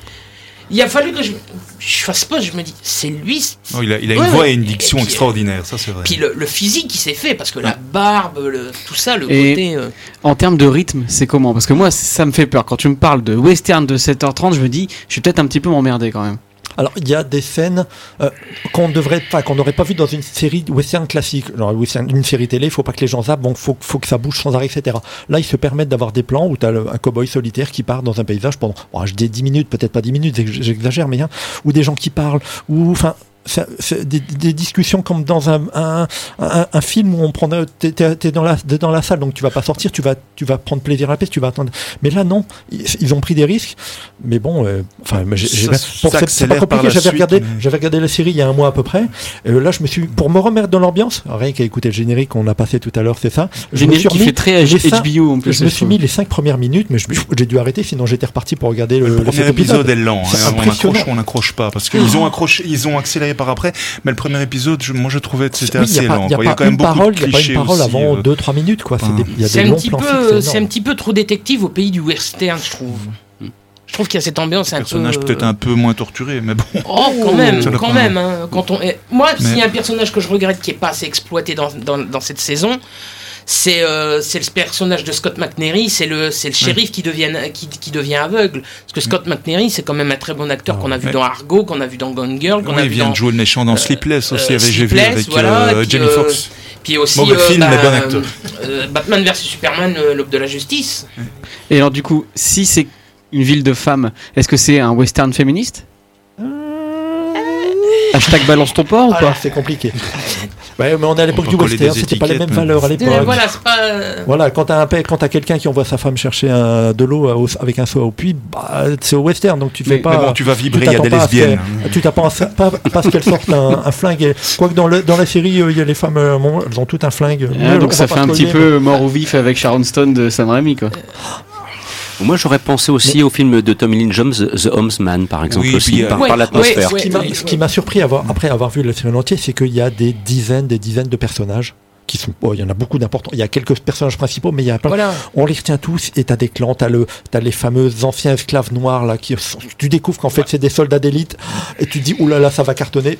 Il a fallu que je, je fasse pas. Je me dis, c'est lui. Non, il a, il a une Ouais, voix et une diction Et puis, extraordinaires, ça c'est vrai. Puis le, le physique qui s'est fait, parce que la barbe, le- tout ça, le Et- côté. euh, En termes de rythme, c'est comment? Parce que moi, ça me fait peur. Quand tu me parles de western de 7h30, je me dis, je suis peut-être un petit peu m'emmerder quand même. Alors il y a des scènes euh, qu'on devrait pas, n'aurait pas vu dans une série western classique, genre une série télé. Il faut pas que les gens zappent, donc faut, faut que ça bouge sans arrêt, etc. Là, ils se permettent d'avoir des plans où tu as un cowboy solitaire qui part dans un paysage pendant, bon, je dis 10 minutes, peut-être pas 10 minutes, j'ex- j'exagère, mais hein, ou des gens qui parlent, ou enfin. Des, des discussions comme dans un, un, un, un film où on prend, t'es, t'es- t'es dans la, t'es dans la salle, donc tu vas pas sortir, tu vas, tu vas prendre plaisir à la pièce, tu vas attendre. Mais là, non, ils, ils ont pris des risques. Mais bon, euh, enfin, mais j'ai, j'ai- Ça pour c'est- pas compliqué. J'avais suite, regardé, mais- j'avais regardé la série il y a un mois à peu près. Et là, je me suis, pour me remettre dans l'ambiance, rien qu'à écouter le générique qu'on a passé tout à l'heure, c'est ça. Je me Générique suis qui remis- fait très HBO en plus. je me suis mis les cinq premières minutes, mais je- j'ai dû arrêter, sinon j'étais reparti pour regarder le, Le premier cet épisode est lent, C'est hein, on accroche ou on n'accroche pas, parce qu'ils ont accroché, ils ont accéléré par après, mais le premier épisode, je- moi je trouvais que c'était Oui, il y a assez lent. Il y a y quand même une beaucoup parole, de il y a pas clichés une parole aussi, avant euh. 2-3 minutes, quoi. C'est Enfin, des- Il y a C'est des un peu, un petit peu trop détective au pays du western, je trouve. Je trouve qu'il y a cette ambiance un peu. personnage peut-être un peu moins torturé, mais bon. Oh, quand même, quand même. hein. Quand on est... Moi, Mais- s'il y a un personnage que je regrette qui est pas assez exploité dans, dans, dans cette saison, c'est euh, c'est le personnage de Scott McNairy, c'est le, c'est le shérif qui, devient, qui, qui devient aveugle. Parce que Scott McNairy, c'est quand même un très bon acteur qu'on a vu Ouais. dans Argo, qu'on a vu dans Gone Girl, qu'on Ouais, a il vu vient dans... de jouer le méchant dans Sleepless aussi, euh, avec- j'ai vu Sleepless, avec voilà, euh, puis, Jamie euh, Foxx. Puis aussi Mauvais film, mais bon acteur. euh, Batman vs Superman, euh, l'aube de la justice. Et alors du coup, si c'est une ville de femmes, est-ce que c'est un western féministe? Hashtag balance ton porc ou Alors, pas? c'est compliqué. Ouais, mais on est à l'époque du western, c'était pas les mêmes valeurs à l'époque. voilà, c'est pas. euh, Voilà, quand t'as un père- quand t'as quelqu'un qui envoie sa femme chercher un- de l'eau au- avec un seau au puits, bah, c'est au western, donc tu fais Mais- pas. Mais bon, tu vas vibrer, il y a des pas à ce lesbiennes. qu'elle- Tu t'attends pas, pas à ce qu'elles sortent un, un flingue. Quoique dans, le, dans la série, euh, il y a les femmes, euh, bon, elles ont toutes un flingue. Ah, Donc ça fait un petit peu mort ou vif avec Sharon Stone de Sam Raimi quoi. Moi, j'aurais pensé aussi au film de Tommy Lynn Jones, The Homesman, par exemple, Oui, aussi, puis, par, Ouais, par l'atmosphère. ouais, Ce qui m'a- ce qui m'a surpris avoir- après avoir vu série en entier, c'est qu'il y a des dizaines, des dizaines de personnages qui sont. oh, il y en a beaucoup d'importants. Il y a quelques personnages principaux, mais il y a plein. Voilà. On les retient tous et t'as des clans, t'as le, t'as les fameux anciens esclaves noirs là qui, sont- tu découvres qu'en fait c'est des soldats d'élite et tu te dis oulala là là, ça va cartonner.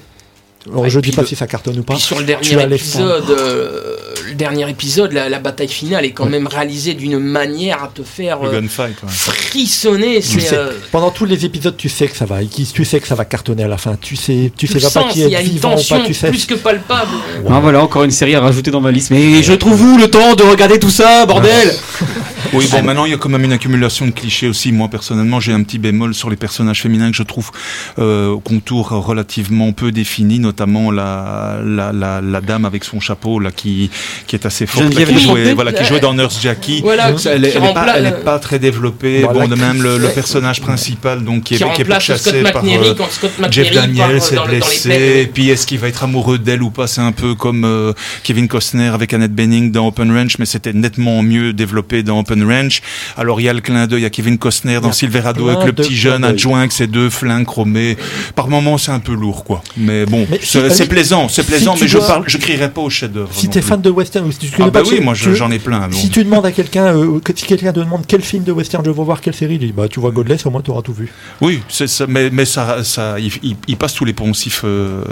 Alors, Ouais, je dis pas le- si ça cartonne ou pas. Puis sur le Tu dernier épisode, euh, le dernier épisode, la, la bataille finale est quand même réalisée d'une manière à te faire euh, gunfight. ouais. frissonner. Tu C'est sais, euh, pendant tous les épisodes, tu sais que ça va, tu sais que ça va cartonner à la fin. Tu sais, tu tu sais pas sens, qui il y est a une ou tension pas. Tu sais. plus que palpable. Ah, voilà encore une série à rajouter dans ma liste. Mais je trouve où le temps de regarder tout ça, bordel Oui, bon, maintenant il y a quand même une accumulation de clichés aussi. Moi, personnellement, j'ai un petit bémol sur les personnages féminins que je trouve euh, au contour relativement peu définis, notamment la, la, la, la dame avec son chapeau là qui, qui est assez forte, là, qui, jouait, voilà, qui jouait dans Nurse Jackie. Voilà, Ça, elle, est- qui elle est pas, est pas très développée. Bah, bon, de même le, le personnage principal, donc qui est, qui qui est remplace Scott pourchassé par euh, Jeff Daniels euh, les blessé, et puis est-ce qu'il va être amoureux d'elle ou pas? C'est un peu comme euh, Kevin Costner avec Annette Bening dans Open Ranch, mais c'était nettement mieux développé dans Open Ranch. Alors il y a le clin d'œil à Kevin Costner dans Silverado avec le petit jeune adjoint avec ses deux flingues chromées. Par moments c'est un peu lourd, quoi. Mais bon, Mais c'est si- plaisant, c'est plaisant, mais je dois- parle, je crierai pas au chef-d'œuvre. Si t'es fan de western ou si tu ah bah pas oui, moi j'en ai plein. Si tu demandes à quelqu'un, euh, si quelqu'un te demande quel film de western je veux voir, quelle série, il dit bah tu vois Godless, au moins tu auras tout vu. Oui, ça, mais, mais ça, ça, il, il- il passe tous les poncifs. euh,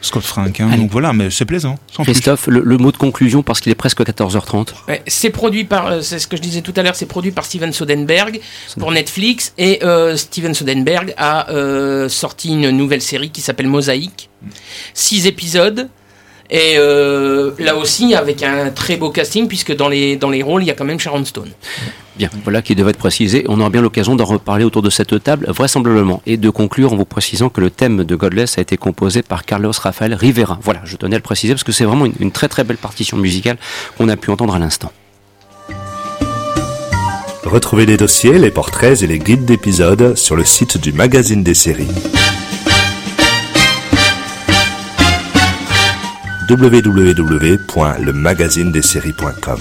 Scott Frank, hein, donc voilà, mais c'est plaisant. Sans. Christophe, le, le mot de conclusion, parce qu'il est presque 14h30. Ouais, c'est produit par, euh, c'est ce que je disais tout à l'heure, c'est produit par Steven Soderbergh pour Netflix et euh, Steven Soderbergh a euh, sorti une nouvelle série qui s'appelle Mosaïque, six épisodes et euh, là aussi avec un très beau casting puisque dans les dans les rôles il y a quand même Sharon Stone. Bien, voilà qui devait être précisé. On aura bien l'occasion d'en reparler autour de cette table, vraisemblablement. Et de conclure en vous précisant que le thème de Godless a été composé par Carlos Rafael Rivera. Voilà, je tenais à le préciser parce que c'est vraiment une, une très très belle partition musicale qu'on a pu entendre à l'instant. Retrouvez les dossiers, les portraits et les guides d'épisodes sur le site du magazine des séries. www.lemagazinedesseries.com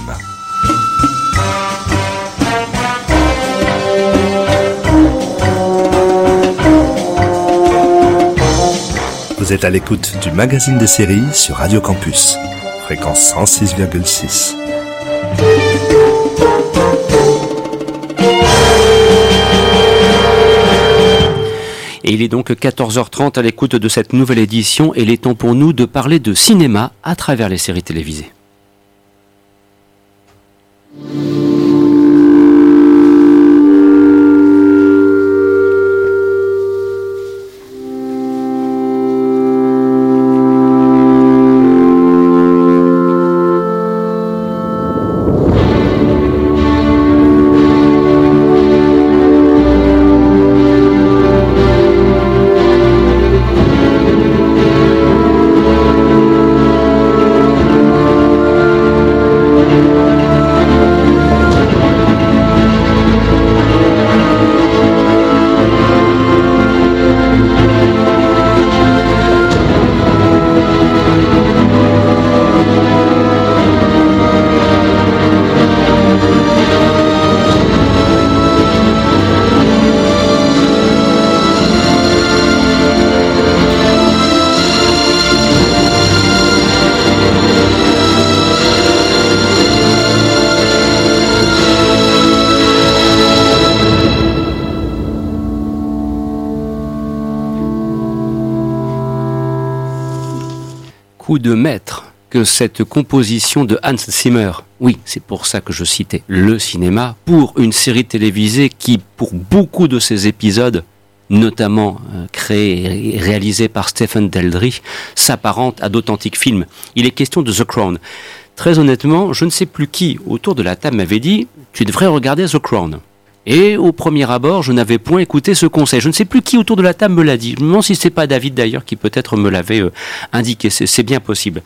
Vous êtes à l'écoute du magazine des séries sur Radio Campus, fréquence 106,6. Et il est donc 14h30 à l'écoute de cette nouvelle édition et il est temps pour nous de parler de cinéma à travers les séries télévisées. De maître que cette composition de Hans Zimmer. Oui, c'est pour ça que je citais le cinéma pour une série télévisée qui, pour beaucoup de ses épisodes, notamment euh, créé et réalisé par Stephen Daldry, s'apparente à d'authentiques films. Il est question de The Crown. Très honnêtement, je ne sais plus qui autour de la table m'avait dit Tu devrais regarder The Crown. Et au premier abord, je n'avais point écouté ce conseil. Je ne sais plus qui autour de la table me l'a dit. Je me demande si c'est pas David d'ailleurs qui peut-être me l'avait euh, indiqué. C'est bien possible.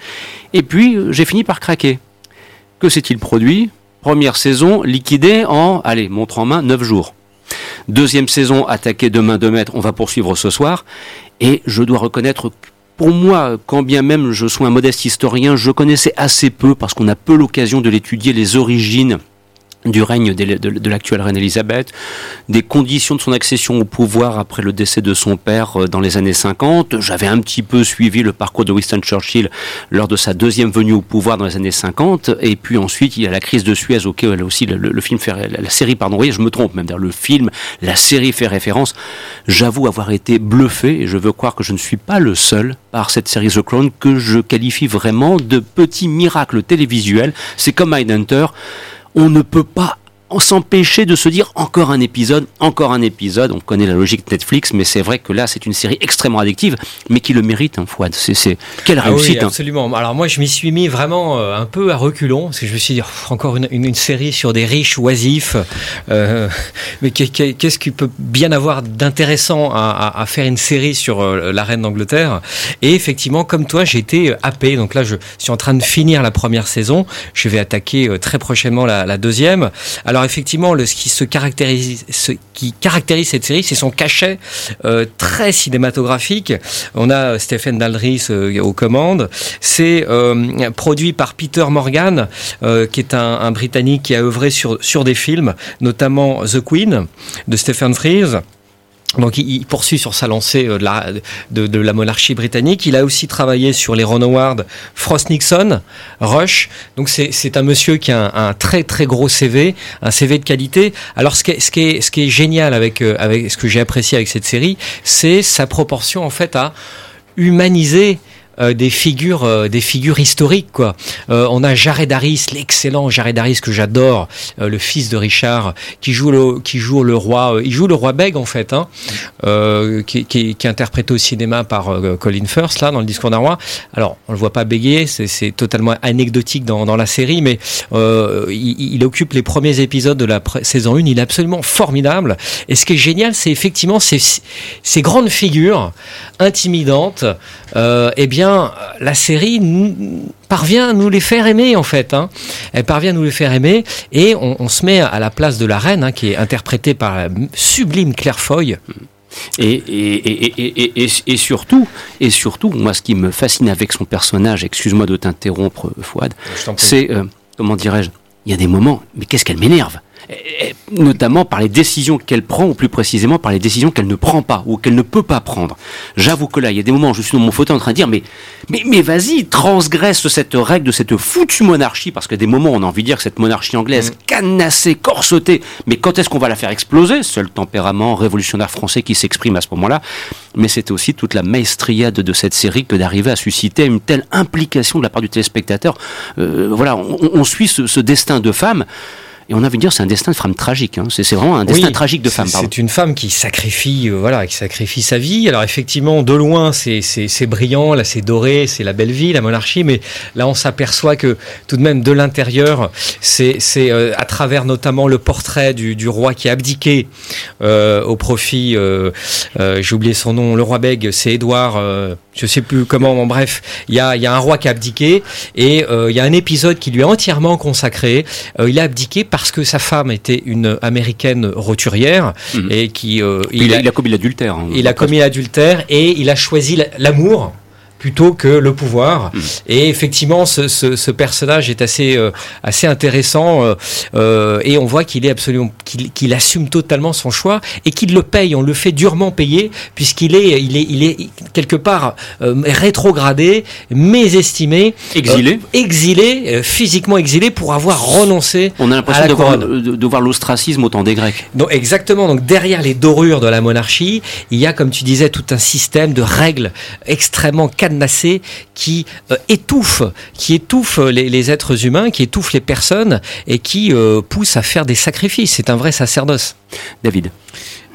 Et puis, euh, j'ai fini par craquer. Que s'est-il produit? Première saison liquidée en, allez, montre en main, 9 jours. Deuxième saison attaquée de main de maître, on va poursuivre ce soir. Et je dois reconnaître pour moi, quand bien même je sois un modeste historien, je connaissais assez peu, parce qu'on a peu l'occasion de l'étudier, les origines du règne de, l'actuelle reine Elisabeth, des conditions de son accession au pouvoir après le décès de son père euh, dans les années 50. J'avais un petit peu suivi le parcours de Winston Churchill lors de sa deuxième venue au pouvoir dans les années 50. Et puis ensuite, il y a la crise de Suez auquel aussi le, film fait, la, série, pardon, oui, je me trompe même, le film, la série fait référence. J'avoue avoir été bluffé et je veux croire que je ne suis pas le seul par cette série The Crown que je qualifie vraiment de petit miracle télévisuel. C'est comme Mindhunter on ne peut pas s'empêcher de se dire encore un épisode, encore un épisode. On connaît la logique de Netflix, mais c'est vrai que là, c'est une série extrêmement addictive, mais qui le mérite, hein, Fouad. C'est, quelle ah réussite. Oui, hein. absolument. Alors moi, je m'y suis mis vraiment euh, un peu à reculons, parce que je me suis dit, encore une, une, série sur des riches oisifs. Euh, mais qu'est-ce qui peut bien avoir d'intéressant à, à, faire une série sur euh, la reine d'Angleterre? Et effectivement, comme toi, j'ai été happé. Donc là, je suis en train de finir la première saison. Je vais attaquer très prochainement la, la deuxième. Alors alors effectivement, ce qui se caractérise, cette série, c'est son cachet euh, très cinématographique. On a Stephen Daldry euh, aux commandes. C'est euh, produit par Peter Morgan, qui est un, Britannique qui a œuvré sur sur des films, notamment The Queen de Stephen Frears. Donc il, poursuit sur sa lancée euh, de la, de, la, monarchie britannique. Il a aussi travaillé sur les Ron Howard, Frost Nixon, Rush. Donc c'est un monsieur qui a un, très très gros CV, un CV de qualité. Alors ce qui est, ce qui ce qui est génial avec, euh, avec ce que j'ai apprécié avec cette série, c'est sa proportion en fait à humaniser euh, des figures, euh, des figures historiques quoi. Euh, on a Jared Harris, l'excellent Jared Harris que j'adore, le fils de Richard, qui joue le, qui joue le roi, il joue le roi Beg en fait, hein, qui, est interprété au cinéma par Colin Firth là dans le Discours d'un roi. Alors on le voit pas bégayer, c'est totalement anecdotique dans, la série, mais il, il, occupe les premiers épisodes de la saison 1, il est absolument formidable. Et ce qui est génial, c'est effectivement ces, ces grandes figures intimidantes, eh bien la série parvient à nous les faire aimer en fait. Hein. Elle parvient à nous les faire aimer et on, se met à la place de la reine hein, qui est interprétée par la sublime Claire Foy. Et, et, surtout, et surtout, moi, ce qui me fascine avec son personnage, excuse-moi de t'interrompre, Fouad, c'est, euh, comment dirais-je, il y a des moments, mais qu'est-ce qu'elle m'énerve? Notamment par les décisions qu'elle prend, ou plus précisément par les décisions qu'elle ne prend pas, ou qu'elle ne peut pas prendre. J'avoue que là, il y a des moments où je suis dans mon fauteuil en train de dire, mais, mais, mais vas-y, transgresse cette règle de cette foutue monarchie, parce que des moments, on a envie de dire que cette monarchie anglaise, mm. canassée, corsetée, mais quand est-ce qu'on va la faire exploser? Seul tempérament révolutionnaire français qui s'exprime à ce moment-là. Mais c'était aussi toute la maestriade de cette série que d'arriver à susciter une telle implication de la part du téléspectateur. Euh, voilà, on, suit ce, ce destin de femme. Et on a vu dire c'est un destin de femme tragique. Hein. C'est vraiment un destin tragique de femme. C'est une femme qui sacrifie, euh, voilà, qui sacrifie sa vie. Alors effectivement, de loin, c'est brillant, là c'est doré, c'est la belle vie, la monarchie, mais là on s'aperçoit que tout de même de l'intérieur, c'est euh, à travers notamment le portrait du, du roi qui a abdiqué euh, au profit, j'ai oublié son nom, le roi Bègue, c'est Édouard je sais plus comment, bon, bref, il y a, y a, un roi qui a abdiqué et il y a un épisode qui lui est entièrement consacré. il a abdiqué parce que sa femme était une américaine roturière mhm. et qui il, a, il, a, commis l'adultère. Hein, il a commis l'adultère et il a choisi l'amour plutôt que le pouvoir. Hmm. Et effectivement, ce, ce, ce, personnage est assez, euh, assez intéressant euh, euh, et on voit qu'il est absolument, qu'il assume totalement son choix et qu'il le paye. On le fait durement payer puisqu'il est, il est, il est quelque part rétrogradé, mésestimé, exilé, exilé, physiquement exilé pour avoir renoncé. On a l'impression de, voir, de, voir l'ostracisme au temps des Grecs. Donc exactement. Donc derrière les dorures de la monarchie, il y a, comme tu disais, tout un système de règles extrêmement cadenassé qui euh, étouffe, qui étouffe les, les, êtres humains, qui étouffe les personnes et qui euh, pousse à faire des sacrifices. C'est un vrai sacerdoce. David.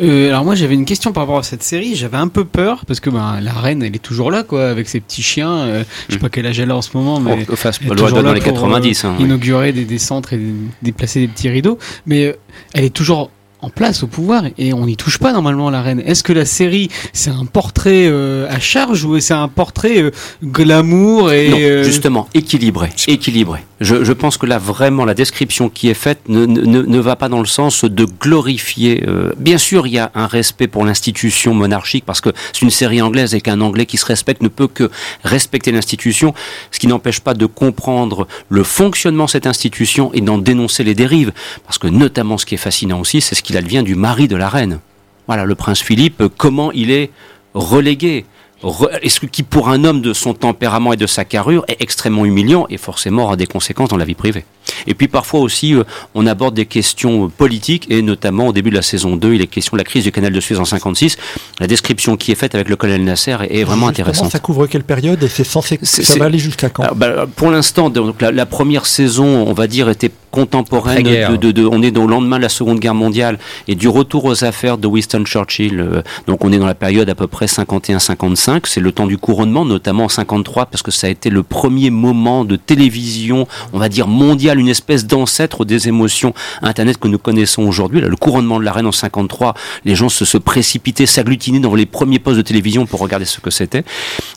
Euh, alors moi j'avais une question par rapport à cette série. J'avais un peu peur parce que ben, la reine elle est toujours là quoi avec ses petits chiens. Euh, Je sais pas quel âge elle a en ce moment, mais Oh, enfin, elle est toujours être dans là les pour, 90. euh, hein, oui. inaugurer des, des centres et déplacer des petits rideaux. Mais euh, elle est toujours en place au pouvoir et on n'y touche pas normalement la reine. Est-ce que la série c'est un portrait euh, à charge ou c'est un portrait euh, glamour et Non, euh, justement, équilibré, équilibré. Je, je pense que là, vraiment, la description qui est faite ne, ne, ne va pas dans le sens de glorifier. euh, bien sûr, il y a un respect pour l'institution monarchique, parce que c'est une série anglaise et qu'un Anglais qui se respecte ne peut que respecter l'institution, ce qui n'empêche pas de comprendre le fonctionnement de cette institution et d'en dénoncer les dérives. Parce que notamment, ce qui est fascinant aussi, c'est ce qu'il advient du mari de la reine. Voilà, le prince Philippe, euh, comment il est relégué. Re- Est-ce que qui pour un homme de son tempérament et de sa carrure est extrêmement humiliant et forcément aura des conséquences dans la vie privée. Et puis parfois aussi, euh, on aborde des questions euh, politiques et notamment au début de la saison 2, il est question de la crise du canal de Suez en 56. La description qui est faite avec le colonel Nasser est, vraiment Justement, intéressante. Ça couvre quelle période et c'est censé ça va aller jusqu'à quand? Alors, bah, pour l'instant, donc la, la première saison, on va dire, était contemporaine. De, de, de- on est au lendemain de la Seconde Guerre mondiale et du retour aux affaires de Winston Churchill. euh, donc on est dans la période à peu près 51-55. C'est le temps du couronnement, notamment en 53, parce que ça a été le premier moment de télévision, on va dire mondiale, une espèce d'ancêtre des émotions Internet que nous connaissons aujourd'hui. Le couronnement de la reine en 53, les gens se, se précipitaient, s'agglutinaient dans les premiers postes de télévision pour regarder ce que c'était.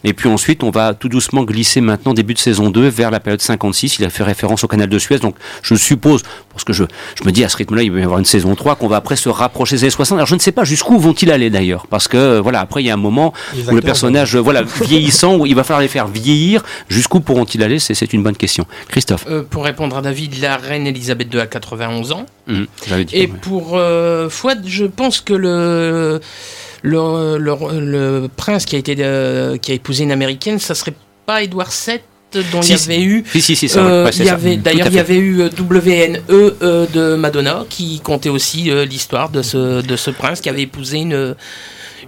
Et puis ensuite, on va tout doucement glisser maintenant, début de saison 2, vers la période 56. Il a fait référence au canal de Suez. Donc, je suppose, parce que je, je me dis à ce rythme-là, il va y avoir une saison 3, qu'on va après se rapprocher des années 60. Alors, je ne sais pas jusqu'où vont-ils aller d'ailleurs. Parce que, euh, voilà, après, il y a un moment Les où le personnage, euh, voilà, vieillissant, où il va falloir les faire vieillir. Jusqu'où pourront-ils aller? C'est c'est une bonne question. Christophe. Euh, pour répondre à David, la reine Elisabeth II a 91 ans. J'avais dit, Et pour euh, Fouad, je pense que le, le, le, le prince qui a, été, euh, qui a épousé une américaine, ça serait pas Édouard VII dont Si, il y avait eu. Si, si, si, ça, euh, ouais, c'est il y ça. avait Tout d'ailleurs il y avait eu euh, WNE euh, de Madonna qui comptait aussi euh, l'histoire de ce de ce prince qui avait épousé une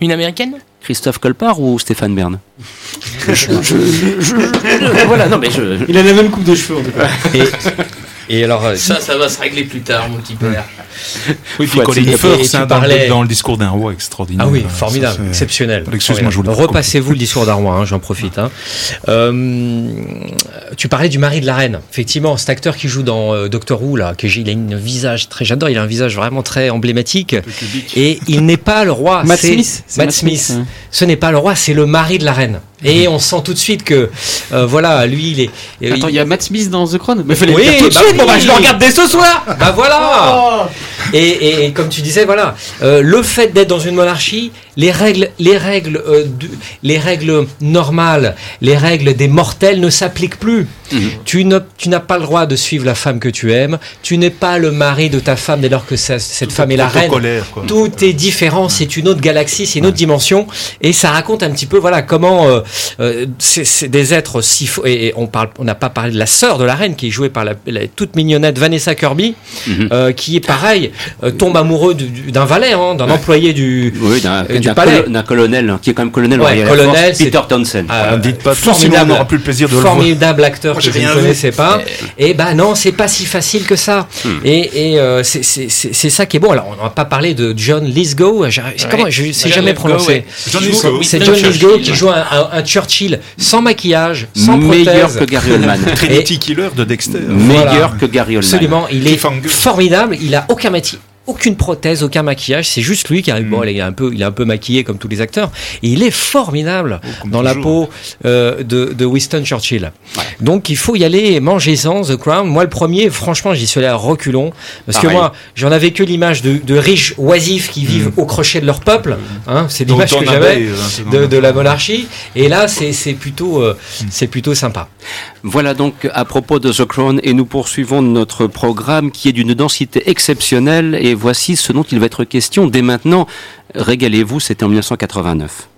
une américaine. Christophe Colpart ou Stéphane Bern Je- je- je- je- Voilà, non, mais je. il a la même coupe de cheveux en tout cas. Et, et alors, euh, Ça, ça va se régler plus tard, mon petit père. Oui, puis Faut Colin Firth, hein, dans, parlais- le, dans le discours d'un roi extraordinaire. Ah oui, formidable, exceptionnel. Excuse-moi, je voulais Formidable. Repassez-vous le discours d'un roi, hein, j'en profite. hein. Euh, tu parlais du mari de la reine. Effectivement, cet acteur qui joue dans euh, Doctor Who, là, que il a un visage très, j'adore, il a un visage vraiment très emblématique. Et il n'est pas le roi. Matt Smith. Matt Smith. ouais. Ce n'est pas le roi, c'est le mari de la reine. Et on sent tout de suite que, euh, voilà, lui, il est. Attends, il y a Matt Smith dans The Crown. Mais fallait Oui, le dire tout de bah suite. oui, bon, bah, je le regarde dès ce soir. Bah voilà. Oh Et, et- et comme tu disais, voilà, euh, le fait d'être dans une monarchie, les règles, les règles, euh, du- les règles normales, les règles des mortels ne s'appliquent plus. Mhm. Tu n'as pas le droit de suivre la femme que tu aimes. Tu n'es pas le mari de ta femme dès lors que ça- cette femme est la reine. Quoi. Tout est différent, c'est une autre galaxie, c'est une autre dimension, et ça raconte un petit peu, voilà, comment euh, euh, c'est des êtres si faux. Et, et on parle, on n'a pas parlé de la sœur de la reine qui est jouée par la, la toute mignonnette Vanessa Kirby, Mhm. euh, qui est pareil, euh, tombe amoureux du- du- d'un valet, hein, d'un employé du. Oui, d'un du d'un palais. colo- d'un colonel, hein, qui est quand même colonel, Ouais, colonel, Peter Townsend. euh, Ne dites pas tout, sinon formidable. on n'aura plus le plaisir de le voir. formidable acteur Moi, que je ne connaissais pas. Et ben non, c'est pas si facile que ça. Hmm. Et, et euh, c'est- c'est c'est- c'est ça qui est bon. Alors, on n'a pas parlé de John Lithgow. J'ai- Comment je sais John jamais prononcé. ouais. John Lithgow. C'est John Lithgow Churchill. qui joue un, un- un Churchill sans maquillage, sans Meilleur prothèse. que Gary Oldman. Trinity Killer de Dexter. Meilleur que Gary Oldman. Absolument, il est formidable. Il a aucun mati- aucune prothèse, aucun maquillage. C'est juste lui qui arrive. Mm. Bon, il est un peu, il est un peu maquillé comme tous les acteurs. Et il est formidable Oh, dans la peau euh, de, de Winston Churchill. Donc il faut y aller, mangez-en The Crown. Moi, le premier, franchement, j'y suis allé à reculons parce Pareil. que moi, j'en avais que l'image de, de riches oisifs qui vivent au crochet de leur peuple. Hein, c'est l'image que j'avais euh, de, la- de la monarchie. Et là, c'est c'est plutôt, euh, c'est plutôt sympa. Voilà donc à propos de The Crown et nous poursuivons notre programme qui est d'une densité exceptionnelle et voici ce dont il va être question dès maintenant. Régalez-vous, c'était en 1989.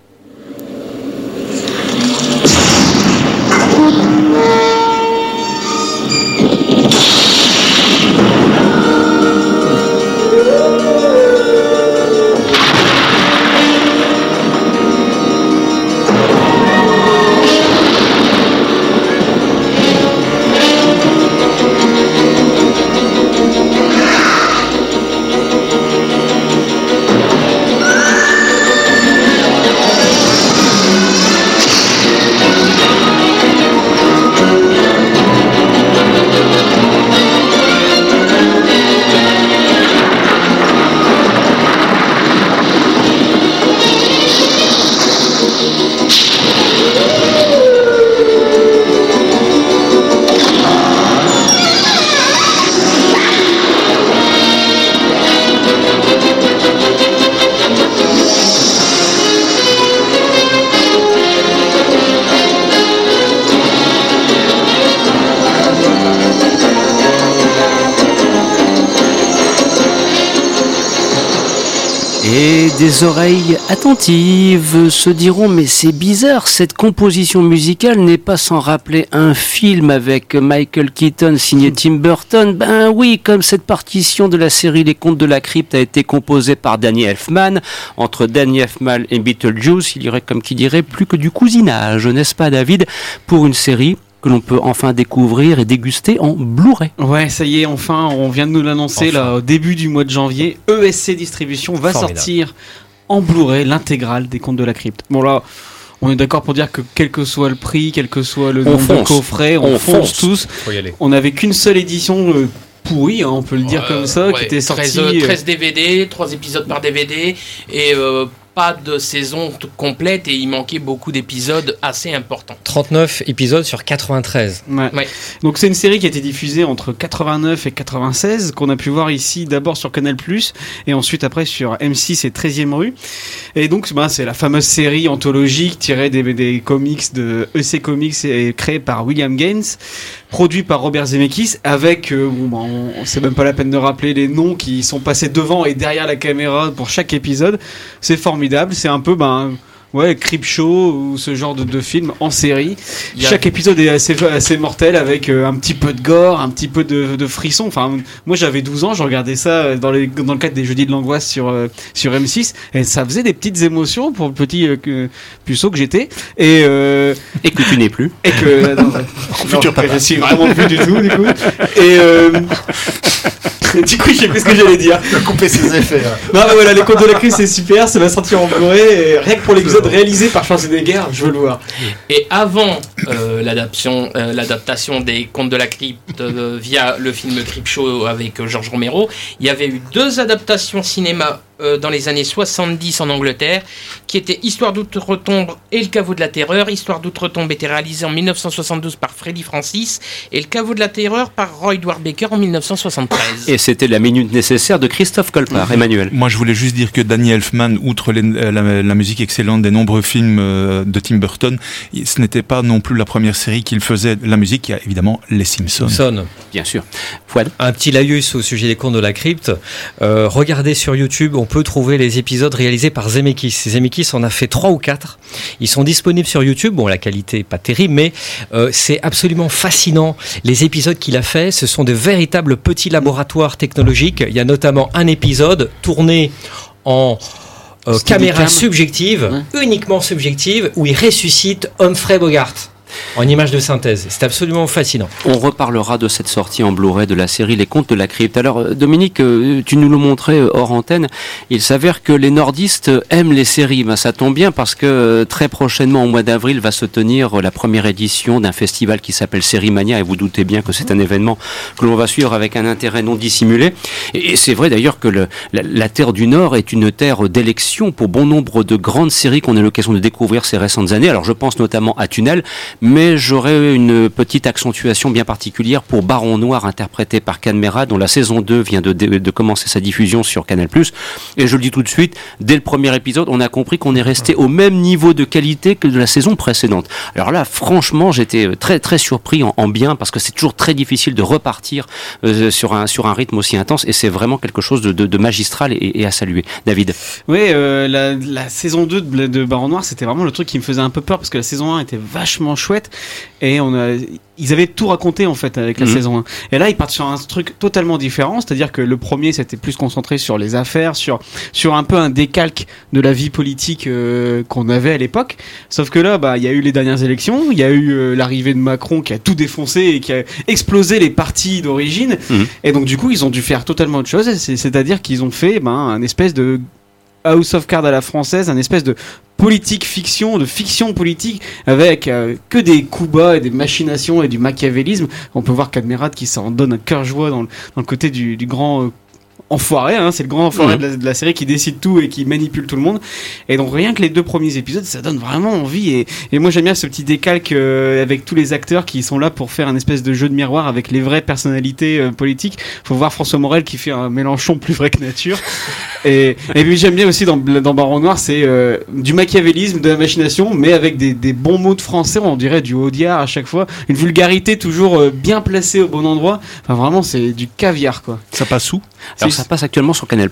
Oreilles attentives se diront mais c'est bizarre, cette composition musicale n'est pas sans rappeler un film avec Michael Keaton signé Tim Burton. Ben oui, comme cette partition de la série Les Contes de la Crypte a été composée par Danny Elfman, entre Danny Elfman et Beetlejuice, il y aurait comme qui dirait plus que du cousinage, n'est-ce pas David, pour une série que l'on peut enfin découvrir et déguster en Blu-ray. Ouais, ça y est, enfin, on vient de nous l'annoncer Enfin. là au début du mois de janvier. ESC Distribution va Formidable. sortir en Blu-ray l'intégrale des Contes de la Crypte. Bon là, on est d'accord pour dire que quel que soit le prix, quel que soit le On nombre de coffrets, on, On fonce, fonce. tous. Faut y aller. On n'avait qu'une seule édition euh, pourrie, hein, on peut le dire comme ça, qui était 13, sortie. euh, euh, 13 DVD, 3 épisodes par DVD et euh, pas de saison complète et il manquait beaucoup d'épisodes assez importants. 39 épisodes sur 93. Ouais. Ouais. Donc c'est une série qui a été diffusée entre 89 et 96, qu'on a pu voir ici d'abord sur Canal+, et ensuite après sur M6 et 13e rue. Et donc bah, c'est la fameuse série anthologique tirée des, des comics de EC Comics et créée par William Gaines, produit par Robert Zemeckis, avec, euh, bon, bah, c'est même pas la peine de rappeler les noms qui sont passés devant et derrière la caméra pour chaque épisode. C'est formidable, c'est un peu... Ben, Ouais, Crip Show ou ce genre de, de film en série. A- Chaque épisode est assez, assez mortel avec euh, un petit peu de gore, un petit peu de, de frisson. Enfin, moi j'avais 12 ans, je regardais ça euh, dans, les, dans le cadre des jeudis de l'angoisse sur, euh, sur M6 et ça faisait des petites émotions pour le petit euh, puceau que j'étais. Et, euh, Et que tu n'es plus. et que. non, Futur non, papa. Je suis vraiment plus du tout, du coup. Et. Euh, du coup, je sais plus ce que j'allais dire. Il a coupé ses effets. hein. Non, mais voilà, les contes de la crise, c'est super, ça va sortir en et Rien que pour l'épisode réalisé par Schwarzenegger, je veux le voir. Et avant euh, l'adaptation, euh, l'adaptation des Contes de la Crypte euh, via le film Crip Show avec euh, Georges Romero, il y avait eu deux adaptations cinéma euh, dans les années 70 en Angleterre, qui étaient Histoire d'outre-tombe et Le Caveau de la Terreur. Histoire d'outre-tombe était réalisé en 1972 par Freddy Francis et Le Caveau de la Terreur par Roy Edward Baker en 1973. Et c'était la minute nécessaire de Christophe Colpart, Emmanuel. Moi, je voulais juste dire que Danny Elfman, outre les- euh, la, la musique excellente des nombreux films euh, de Tim Burton, ce n'était pas non plus la première série qu'il faisait la musique. Il y a évidemment Les Simpsons. Son. Bien sûr. Fouad Un petit laïus au sujet des contes de la crypte. Euh, regardez sur YouTube, on peut trouver les épisodes réalisés par Zemeckis. Zemeckis en a fait trois ou quatre. Ils sont disponibles sur YouTube. Bon, la qualité est pas terrible, mais euh, c'est absolument fascinant. Les épisodes qu'il a fait, ce sont de véritables petits laboratoires technologiques. Il y a notamment un épisode tourné en euh, caméra subjective, uniquement subjective, où il ressuscite Humphrey Bogart en image de synthèse. C'est absolument fascinant. On reparlera de cette sortie en Blu-ray de la série Les Contes de la Crypte. Alors, euh, Dominique, euh, tu nous le montrais euh, hors antenne. Il s'avère que les nordistes aiment les séries. Ben, ça tombe bien parce que très prochainement, au mois d'avril, va se tenir la première édition d'un festival qui s'appelle Série Mania. Et vous doutez bien que c'est un événement que l'on va suivre avec un intérêt non dissimulé. Et, c'est vrai d'ailleurs que la, Terre du Nord est une terre d'élection pour bon nombre de grandes séries qu'on a l'occasion de découvrir ces récentes années. Alors, je pense notamment à Tunnel, j'aurais une petite accentuation bien particulière pour Baron Noir interprété par Canmera dont la saison 2 vient de, commencer sa diffusion sur Canal+. Et je le dis tout de suite, dès le premier épisode, on a compris qu'on est resté au même niveau de qualité que de la saison précédente. Alors là, franchement, j'étais très très surpris en, en bien parce que c'est toujours très difficile de repartir euh, sur un sur un rythme aussi intense et c'est vraiment quelque chose de, magistral et, à saluer. David. Oui, euh, la, saison 2 de, de Baron Noir, c'était vraiment le truc qui me faisait un peu peur parce que la saison 1 était vachement chouette et on a, ils avaient tout raconté en fait avec la Mhm. saison 1. Et là, ils partent sur un truc totalement différent, c'est-à-dire que le premier c'était plus concentré sur les affaires, sur sur un peu un décalque de la vie politique euh, qu'on avait à l'époque. Sauf que là, bah, il y a eu les dernières élections, il y a eu euh, l'arrivée de Macron qui a tout défoncé et qui a explosé les partis d'origine. Mhm. Et donc du coup, ils ont dû faire totalement autre chose. C'est- C'est-à-dire qu'ils ont fait ben, un espèce de House of Cards à la française, un espèce de politique fiction, de fiction politique, avec euh, que des coups bas et des machinations et du machiavélisme. On peut voir Cadmerat qui s'en donne un cœur joie dans le, côté du, du grand euh, enfoiré, hein, c'est le grand enfoiré Mhm. de, la, de la série qui décide tout et qui manipule tout le monde. Et donc rien que les deux premiers épisodes, ça donne vraiment envie. Et, et moi j'aime bien ce petit décalque euh, avec tous les acteurs qui sont là pour faire un espèce de jeu de miroir avec les vraies personnalités euh, politiques. Faut voir François Morel qui fait un Mélenchon plus vrai que nature. Et, et puis j'aime bien aussi dans, dans Baron Noir, c'est euh, du machiavélisme, de la machination, mais avec des, des bons mots de français, on dirait du Audiard à chaque fois. Une vulgarité toujours bien placée au bon endroit. Enfin vraiment c'est du caviar quoi. Ça passe où? Alors ça passe actuellement sur Canal+.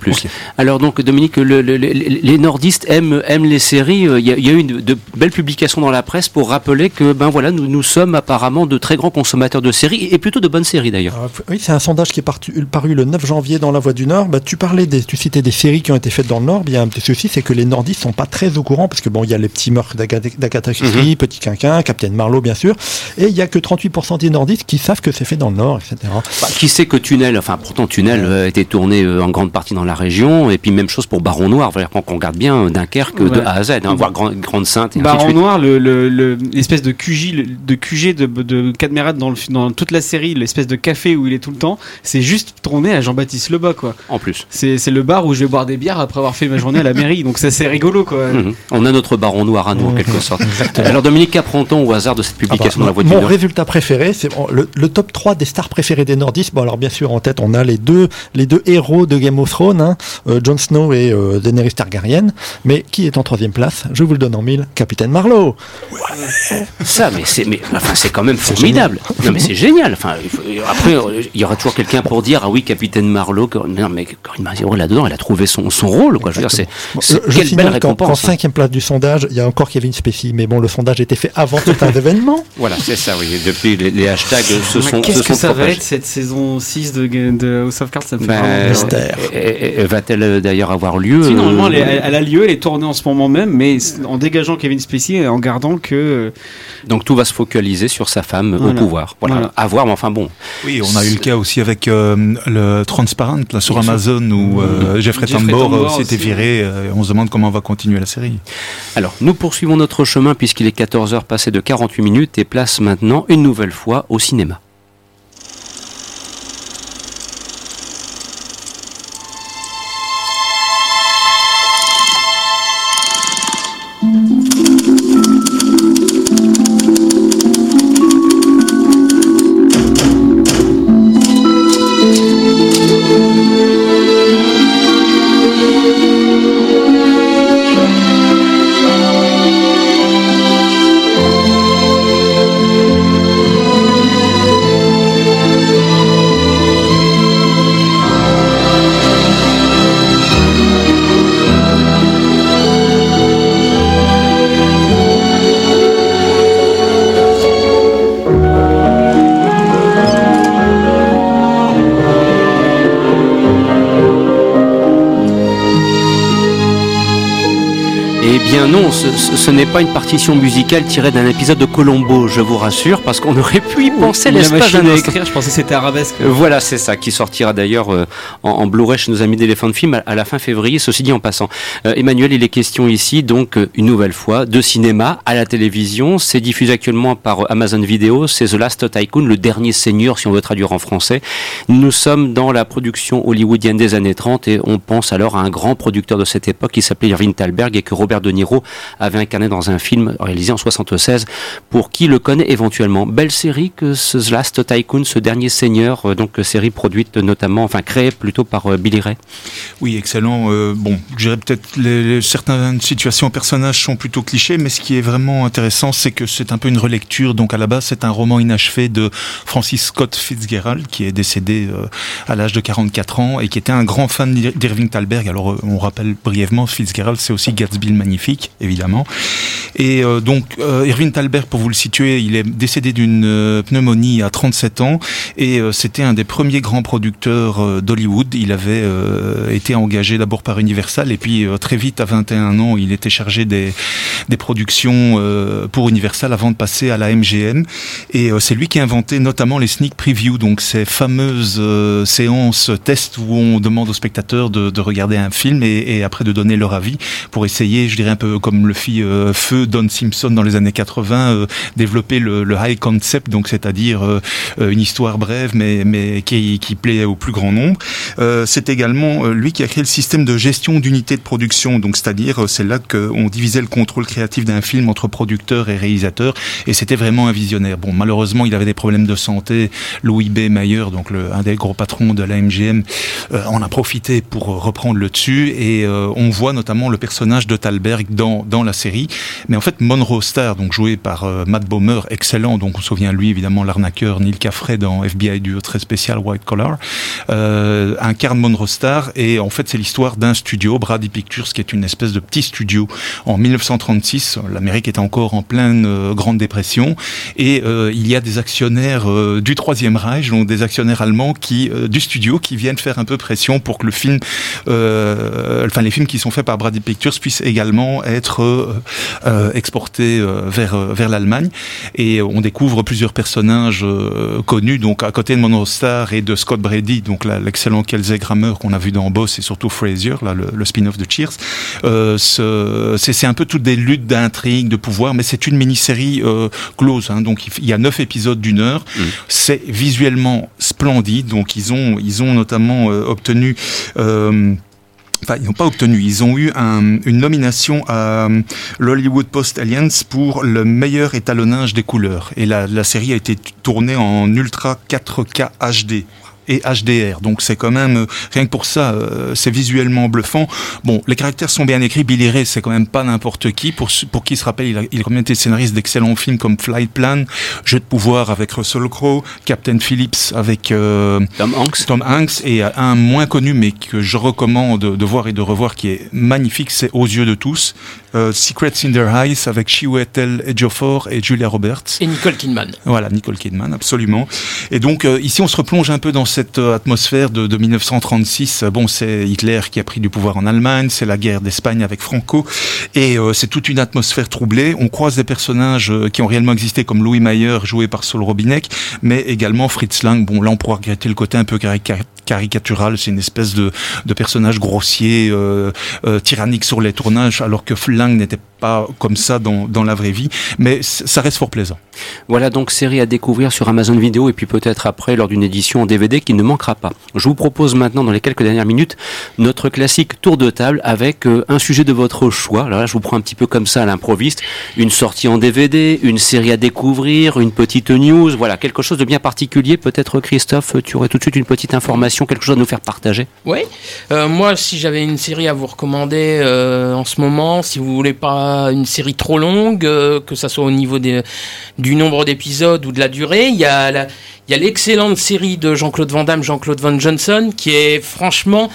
Alors donc Dominique, le, le, les nordistes aiment, aiment les séries. Il y, a, il y a eu une, de belles publications dans la presse pour rappeler que ben voilà, nous, nous sommes apparemment de très grands consommateurs de séries et plutôt de bonnes séries d'ailleurs. oui, c'est un sondage qui est partu, paru le 9 janvier dans La Voix du Nord. Bah, tu parlais des, tu citais des séries qui ont été faites dans le Nord. Bien, un petit souci, c'est que les nordistes sont pas très au courant parce que bon, il y a les petits meurtres d'Agatha Christie, Petit Quinquin, Captain Marlowe bien sûr, et il y a que 38% des nordistes qui savent que c'est fait dans le Nord, etc. Bah, qui sait que Tunnel, enfin pourtant Tunnel euh, a été tourné euh, en grande partie dans la région, et puis même chose pour Baron Noir. Quand on regarde bien euh, Dunkerque de A à Z, hein, voire Grande, Grande Sainte. Et Baron Noir, l'espèce le, de QG, de QG de, de Cadmerat dans, le, dans toute la série, l'espèce de café où il est tout le temps, c'est juste tourné à Jean-Baptiste Lebas, quoi. En plus. C'est le bar où je vais boire des bières après avoir fait ma journée à la mairie, donc ça c'est rigolo, quoi. Mhm. On a notre Baron Noir à nous, en quelque sorte. Alors Dominique, qu'apprend-on au hasard de cette publication ah bah, dans la voie Mon résultat préféré, c'est le, le, top 3 des stars préférées des nordistes. Bon, alors bien sûr, en tête, on a les deux, les deux héros de Game of Thrones, hein, euh, Jon Snow et euh, Daenerys Targaryen. Mais qui est en troisième place? Je vous le donne en mille, Capitaine Marlowe. Ouais. Ça, mais c'est, mais enfin, c'est quand même formidable. Non, mais c'est génial. Enfin, il faut, après, il y aura toujours quelqu'un pour dire, ah oui, Capitaine Marlowe. Non, mais Corinne Maziero là-dedans, elle a trouvé son, son rôle. Quoi. Je veux dire, c'est, c'est je quelle belle récompense. En hein. cinquième place du sondage, il y a encore Kevin Spacey, mais bon, le sondage était fait avant tout un événement. Voilà, c'est ça. Oui. Depuis, les, les hashtags se sont. Qu'est-ce que ça propagés. va être cette saison 6 de, de House of Cards? Ça me fait ben, Va-t-elle d'ailleurs avoir lieu si, Normalement, elle, est, elle, a lieu. Elle est tournée en ce moment même, mais en dégageant Kevin Spacey et en gardant que. Donc tout va se focaliser sur sa femme voilà. au pouvoir. Voilà. voilà. À voir, mais enfin bon. Oui, on a eu le cas aussi avec euh, le Transparent là, sur Amazon où euh, Jeffrey, Jeffrey Tambor s'était viré. Euh, on se demande comment on va continuer la série. Alors, nous poursuivons notre chemin puisqu'il est 14h passé de 48 minutes et place maintenant une nouvelle fois au cinéma. Non, ce, ce n'est pas une partition musicale tirée d'un épisode de Colombo, je vous rassure, parce qu'on aurait pu y penser l'espace d'un écrire. Je pensais que c'était arabesque. Voilà, c'est ça, qui sortira d'ailleurs euh, en, en Blu-ray chez nos amis d'éléphant Film à, à, la fin février. Ceci dit en passant, euh, Emmanuel, il est question ici donc euh, une nouvelle fois de cinéma à la télévision. C'est diffusé actuellement par Amazon Video. C'est The Last Tycoon, le dernier seigneur, si on veut traduire en français. Nous sommes dans la production hollywoodienne des années 30 et on pense alors à un grand producteur de cette époque qui s'appelait Irving Thalberg et que Robert De Niro avait incarné dans un film réalisé en 76 pour qui le connaît éventuellement. Belle série que ce Last Tycoon, ce dernier seigneur, euh, donc série produite notamment, enfin créée plutôt par euh, Billy Ray. Oui, excellent. Euh, bon, je dirais peut-être les, certaines situations, personnages sont plutôt clichés, mais ce qui est vraiment intéressant, c'est que c'est un peu une relecture. Donc à la base, c'est un roman inachevé de Francis Scott Fitzgerald, qui est décédé euh, à l'âge de 44 ans et qui était un grand fan d'Irving Thalberg. Alors on rappelle brièvement, Fitzgerald, c'est aussi Gatsby le Magnifique. Et euh, donc, euh, Irving Thalberg, pour vous le situer, il est décédé d'une euh, pneumonie à 37 ans et euh, c'était un des premiers grands producteurs d'Hollywood. Il avait été engagé d'abord par Universal et puis très vite, à 21 ans, il était chargé des, des productions pour Universal avant de passer à la MGM. Et c'est lui qui a inventé notamment les sneak previews, donc ces fameuses séances tests où on demande aux spectateurs de, de regarder un film et, après de donner leur avis pour essayer, je dirais un peu comme le fit euh, feu Don Simpson dans les années 80, euh, développer le, high concept, donc c'est-à-dire euh, une histoire brève mais, mais qui, plaît au plus grand nombre. c'est également lui qui a créé le système de gestion d'unités de production, donc c'est-à-dire c'est là qu'on divisait le contrôle créatif d'un film entre producteur et réalisateur, et c'était vraiment un visionnaire. Bon, malheureusement, il avait des problèmes de santé. Louis B. Mayer, donc un des gros patrons de la MGM, euh, en a profité pour reprendre le dessus, et euh, on voit notamment le personnage de Thalberg dans, dans la série. Mais en fait, Monroe Star, donc joué par euh, Matt Bomer, excellent, donc on se souvient lui évidemment l'arnaqueur Neil Caffrey dans FBI duo très spécial White Collar, euh, incarne Monroe Star et en fait c'est l'histoire d'un studio, Brady Pictures, qui est une espèce de petit studio. En 1936, l'Amérique est encore en pleine euh, Grande Dépression et euh, il y a des actionnaires du Troisième Reich, donc des actionnaires allemands qui du studio qui viennent faire un peu pression pour que le film, enfin les films qui sont faits par Brady Pictures puissent également être euh, euh, exportés euh, vers vers l'Allemagne. Et on découvre plusieurs personnages connus. Donc à côté de Monroe Star et de Scott Brady donc l'excellent Kelsey Grammer qu'on a vu dans Boss et surtout Frasier là le, le spin-off de Cheers. Ce- c'est un peu toutes des luttes d'intrigue de pouvoir mais c'est une mini-série close hein, donc il y a neuf épisodes d'une heure. C'est visuellement splendide. Donc ils ont ils ont notamment euh, obtenu euh, Enfin, ils n'ont pas obtenu. Ils ont eu un- une nomination à euh, l'Hollywood Post Alliance pour le meilleur étalonnage des couleurs. Et la, la série a été tournée en ultra 4K HD et HDR. Donc c'est quand même euh, rien que pour ça, euh, c'est visuellement bluffant. Bon, les caractères sont bien écrits. Billy Ray, c'est quand même pas n'importe qui. Pour qui se rappelle, il a, il a quand même été scénariste d'excellents films comme Flight Plan, Jeu de pouvoir avec Russell Crowe, Captain Phillips avec euh, Tom Hanks. Tom Hanks et un moins connu mais que je recommande de voir et de revoir qui est magnifique, c'est Aux yeux de tous, euh, Secrets in Their Eyes avec Chiwetel Ejiofor et Julia Roberts. Et Nicole Kidman. Voilà, Nicole Kidman, absolument. Et donc euh, ici, on se replonge un peu dans cette euh, atmosphère de, de 1936. Euh, Bon, c'est Hitler qui a pris du pouvoir en Allemagne, c'est la guerre d'Espagne avec Franco, et euh, c'est toute une atmosphère troublée. On croise des personnages euh, qui ont réellement existé, comme Louis Mayer, joué par Saul Robinek, mais également Fritz Lang. Bon, là, on pourra regretter le côté un peu carica- caricatural. C'est une espèce de, de personnage grossier, euh, euh, tyrannique sur les tournages, alors que Lang n'était pas comme ça dans, dans la vraie vie. Mais ça reste fort plaisant. Voilà donc série à découvrir sur Amazon Vidéo et puis peut-être après lors d'une édition en DVD qui ne manquera pas. Je vous propose maintenant dans les quelques dernières minutes notre classique tour de table avec euh, un sujet de votre choix. Alors là je vous prends un petit peu comme ça à l'improviste, une sortie en DVD, une série à découvrir, une petite news, voilà quelque chose de bien particulier. Peut-être Christophe, tu aurais tout de suite une petite information, quelque chose à nous faire partager. Oui. Euh, moi, si j'avais une série à vous recommander euh, en ce moment, si vous voulez pas une série trop longue, euh, que ça soit au niveau du nombre d'épisodes ou de la durée, il y a la- il y a l'excellente série de Jean-Claude Van Damme, Jean-Claude Van Johnson, qui est franchement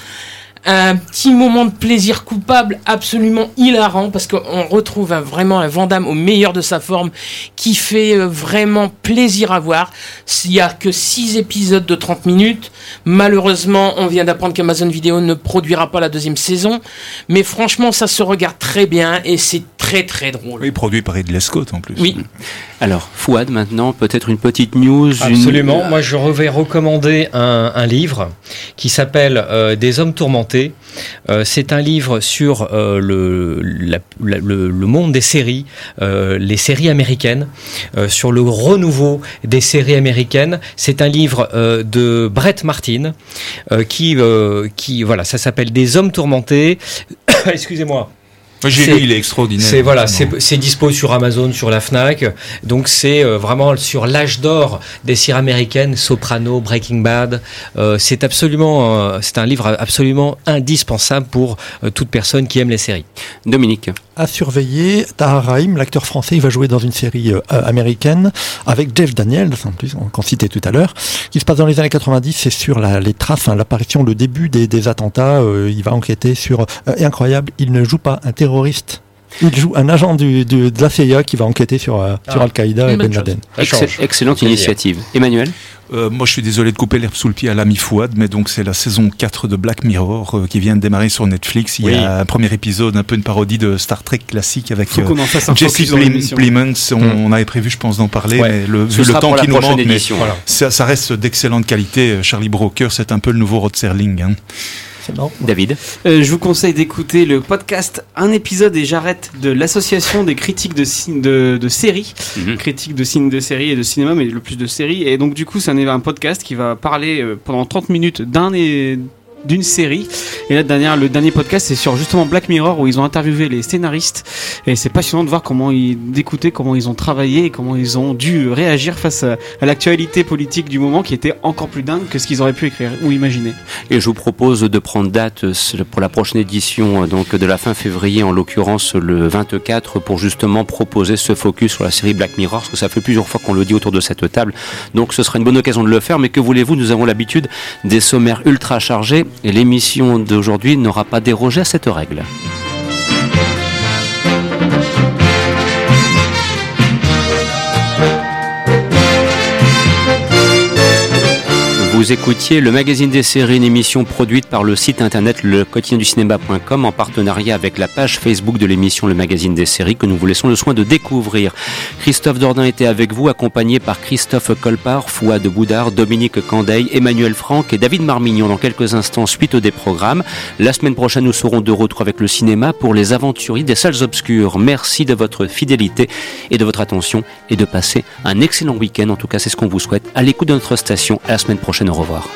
un petit moment de plaisir coupable absolument hilarant parce qu'on retrouve un- vraiment un Van Damme au meilleur de sa forme qui fait euh, vraiment plaisir à voir. S'il y a que 6 épisodes de 30 minutes, malheureusement, on vient d'apprendre qu'Amazon Vidéo ne produira pas la deuxième saison, mais franchement, ça se regarde très bien et c'est très très drôle. Oui, produit par Ridley Scott en plus. Oui. Alors Fouad maintenant, peut-être une petite news. une- Absolument. Moi, je vais recommander un, un livre qui s'appelle euh, Des hommes tourmentés. Euh, c'est un livre sur euh, le, la- la- le, le monde des séries, euh, les séries américaines, euh, sur le renouveau des séries américaines. C'est un livre euh, de Brett Martin euh, qui, euh, qui, voilà, ça s'appelle Des hommes tourmentés. Excusez-moi. J'ai C'est- lu, il est extraordinaire. C'est voilà, c'est c'est dispo sur Amazon, sur la Fnac. Donc c'est euh, vraiment sur l'âge d'or des séries américaines, Soprano, Breaking Bad. Euh, c'est absolument, euh, c'est un livre absolument indispensable pour euh, toute personne qui aime les séries. Dominique. À surveiller, Tahar Rahim, l'acteur français, il va jouer dans une série euh, euh, américaine avec Jeff Daniels, en plus, qu'on citait tout à l'heure, qui se passe dans les années 90. C'est sur la, les traces, hein, l'apparition, le début des, des attentats. euh, il va enquêter sur. euh, incroyable, il ne joue pas un terroriste. Il joue un agent du, du- de la CIA qui va enquêter sur, euh, sur Ah, Al-Qaïda et Ben Laden. Excellente initiative. Emmanuel. Euh, moi, je suis désolé de couper l'herbe sous le pied à l'ami Fouad, mais donc c'est la saison 4 de Black Mirror euh, qui vient de démarrer sur Netflix. Il Oui. y a un premier épisode, un peu une parodie de Star Trek classique avec Faut euh, Jesse. Plemons. On, Hmm. on avait prévu, je pense, d'en parler, Ouais. mais le, vu le temps qui nous manque, mais. Voilà. ça, ça reste d'excellente qualité. Charlie Broker, c'est un peu le nouveau Rod Serling. Hein. C'est marrant. David. Euh, je vous conseille d'écouter le podcast Un épisode et j'arrête de l'association des critiques de, de séries, Mhm. critiques de signes de séries et de cinéma, mais le plus de séries. Et donc du coup, c'est un, un podcast qui va parler euh, pendant 30 minutes d'un et d'une série. Et la dernière, le dernier podcast, c'est sur justement Black Mirror où ils ont interviewé les scénaristes. Et c'est passionnant de voir comment ils, d'écouter comment ils ont travaillé et comment ils ont dû réagir face à, à l'actualité politique du moment qui était encore plus dingue que ce qu'ils auraient pu écrire ou imaginer. Et je vous propose de prendre date pour la prochaine édition, donc de la fin février, en l'occurrence le 24, pour justement proposer ce focus sur la série Black Mirror, parce que ça fait plusieurs fois qu'on le dit autour de cette table. Donc ce sera une bonne occasion de le faire, mais que voulez-vous, nous avons l'habitude des sommaires ultra chargés, et l'émission d'aujourd'hui n'aura pas dérogé à cette règle. Vous écoutiez le magazine des séries, une émission produite par le site internet le quotidien du cinéma.com en partenariat avec la page Facebook de l'émission Le magazine des séries que nous vous laissons le soin de découvrir. Christophe Dordain était avec vous, accompagné par Christophe Colpart, Fouad Boudard, Dominique Candeil, Emmanuel Franck et David Marmignon dans quelques instants suite des programmes. La semaine prochaine, nous serons de retour avec le cinéma pour les aventuriers des salles obscures. Merci de votre fidélité et de votre attention et de passer un excellent week-end. En tout cas, c'est ce qu'on vous souhaite à l'écoute de notre station. À la semaine prochaine nous revoir.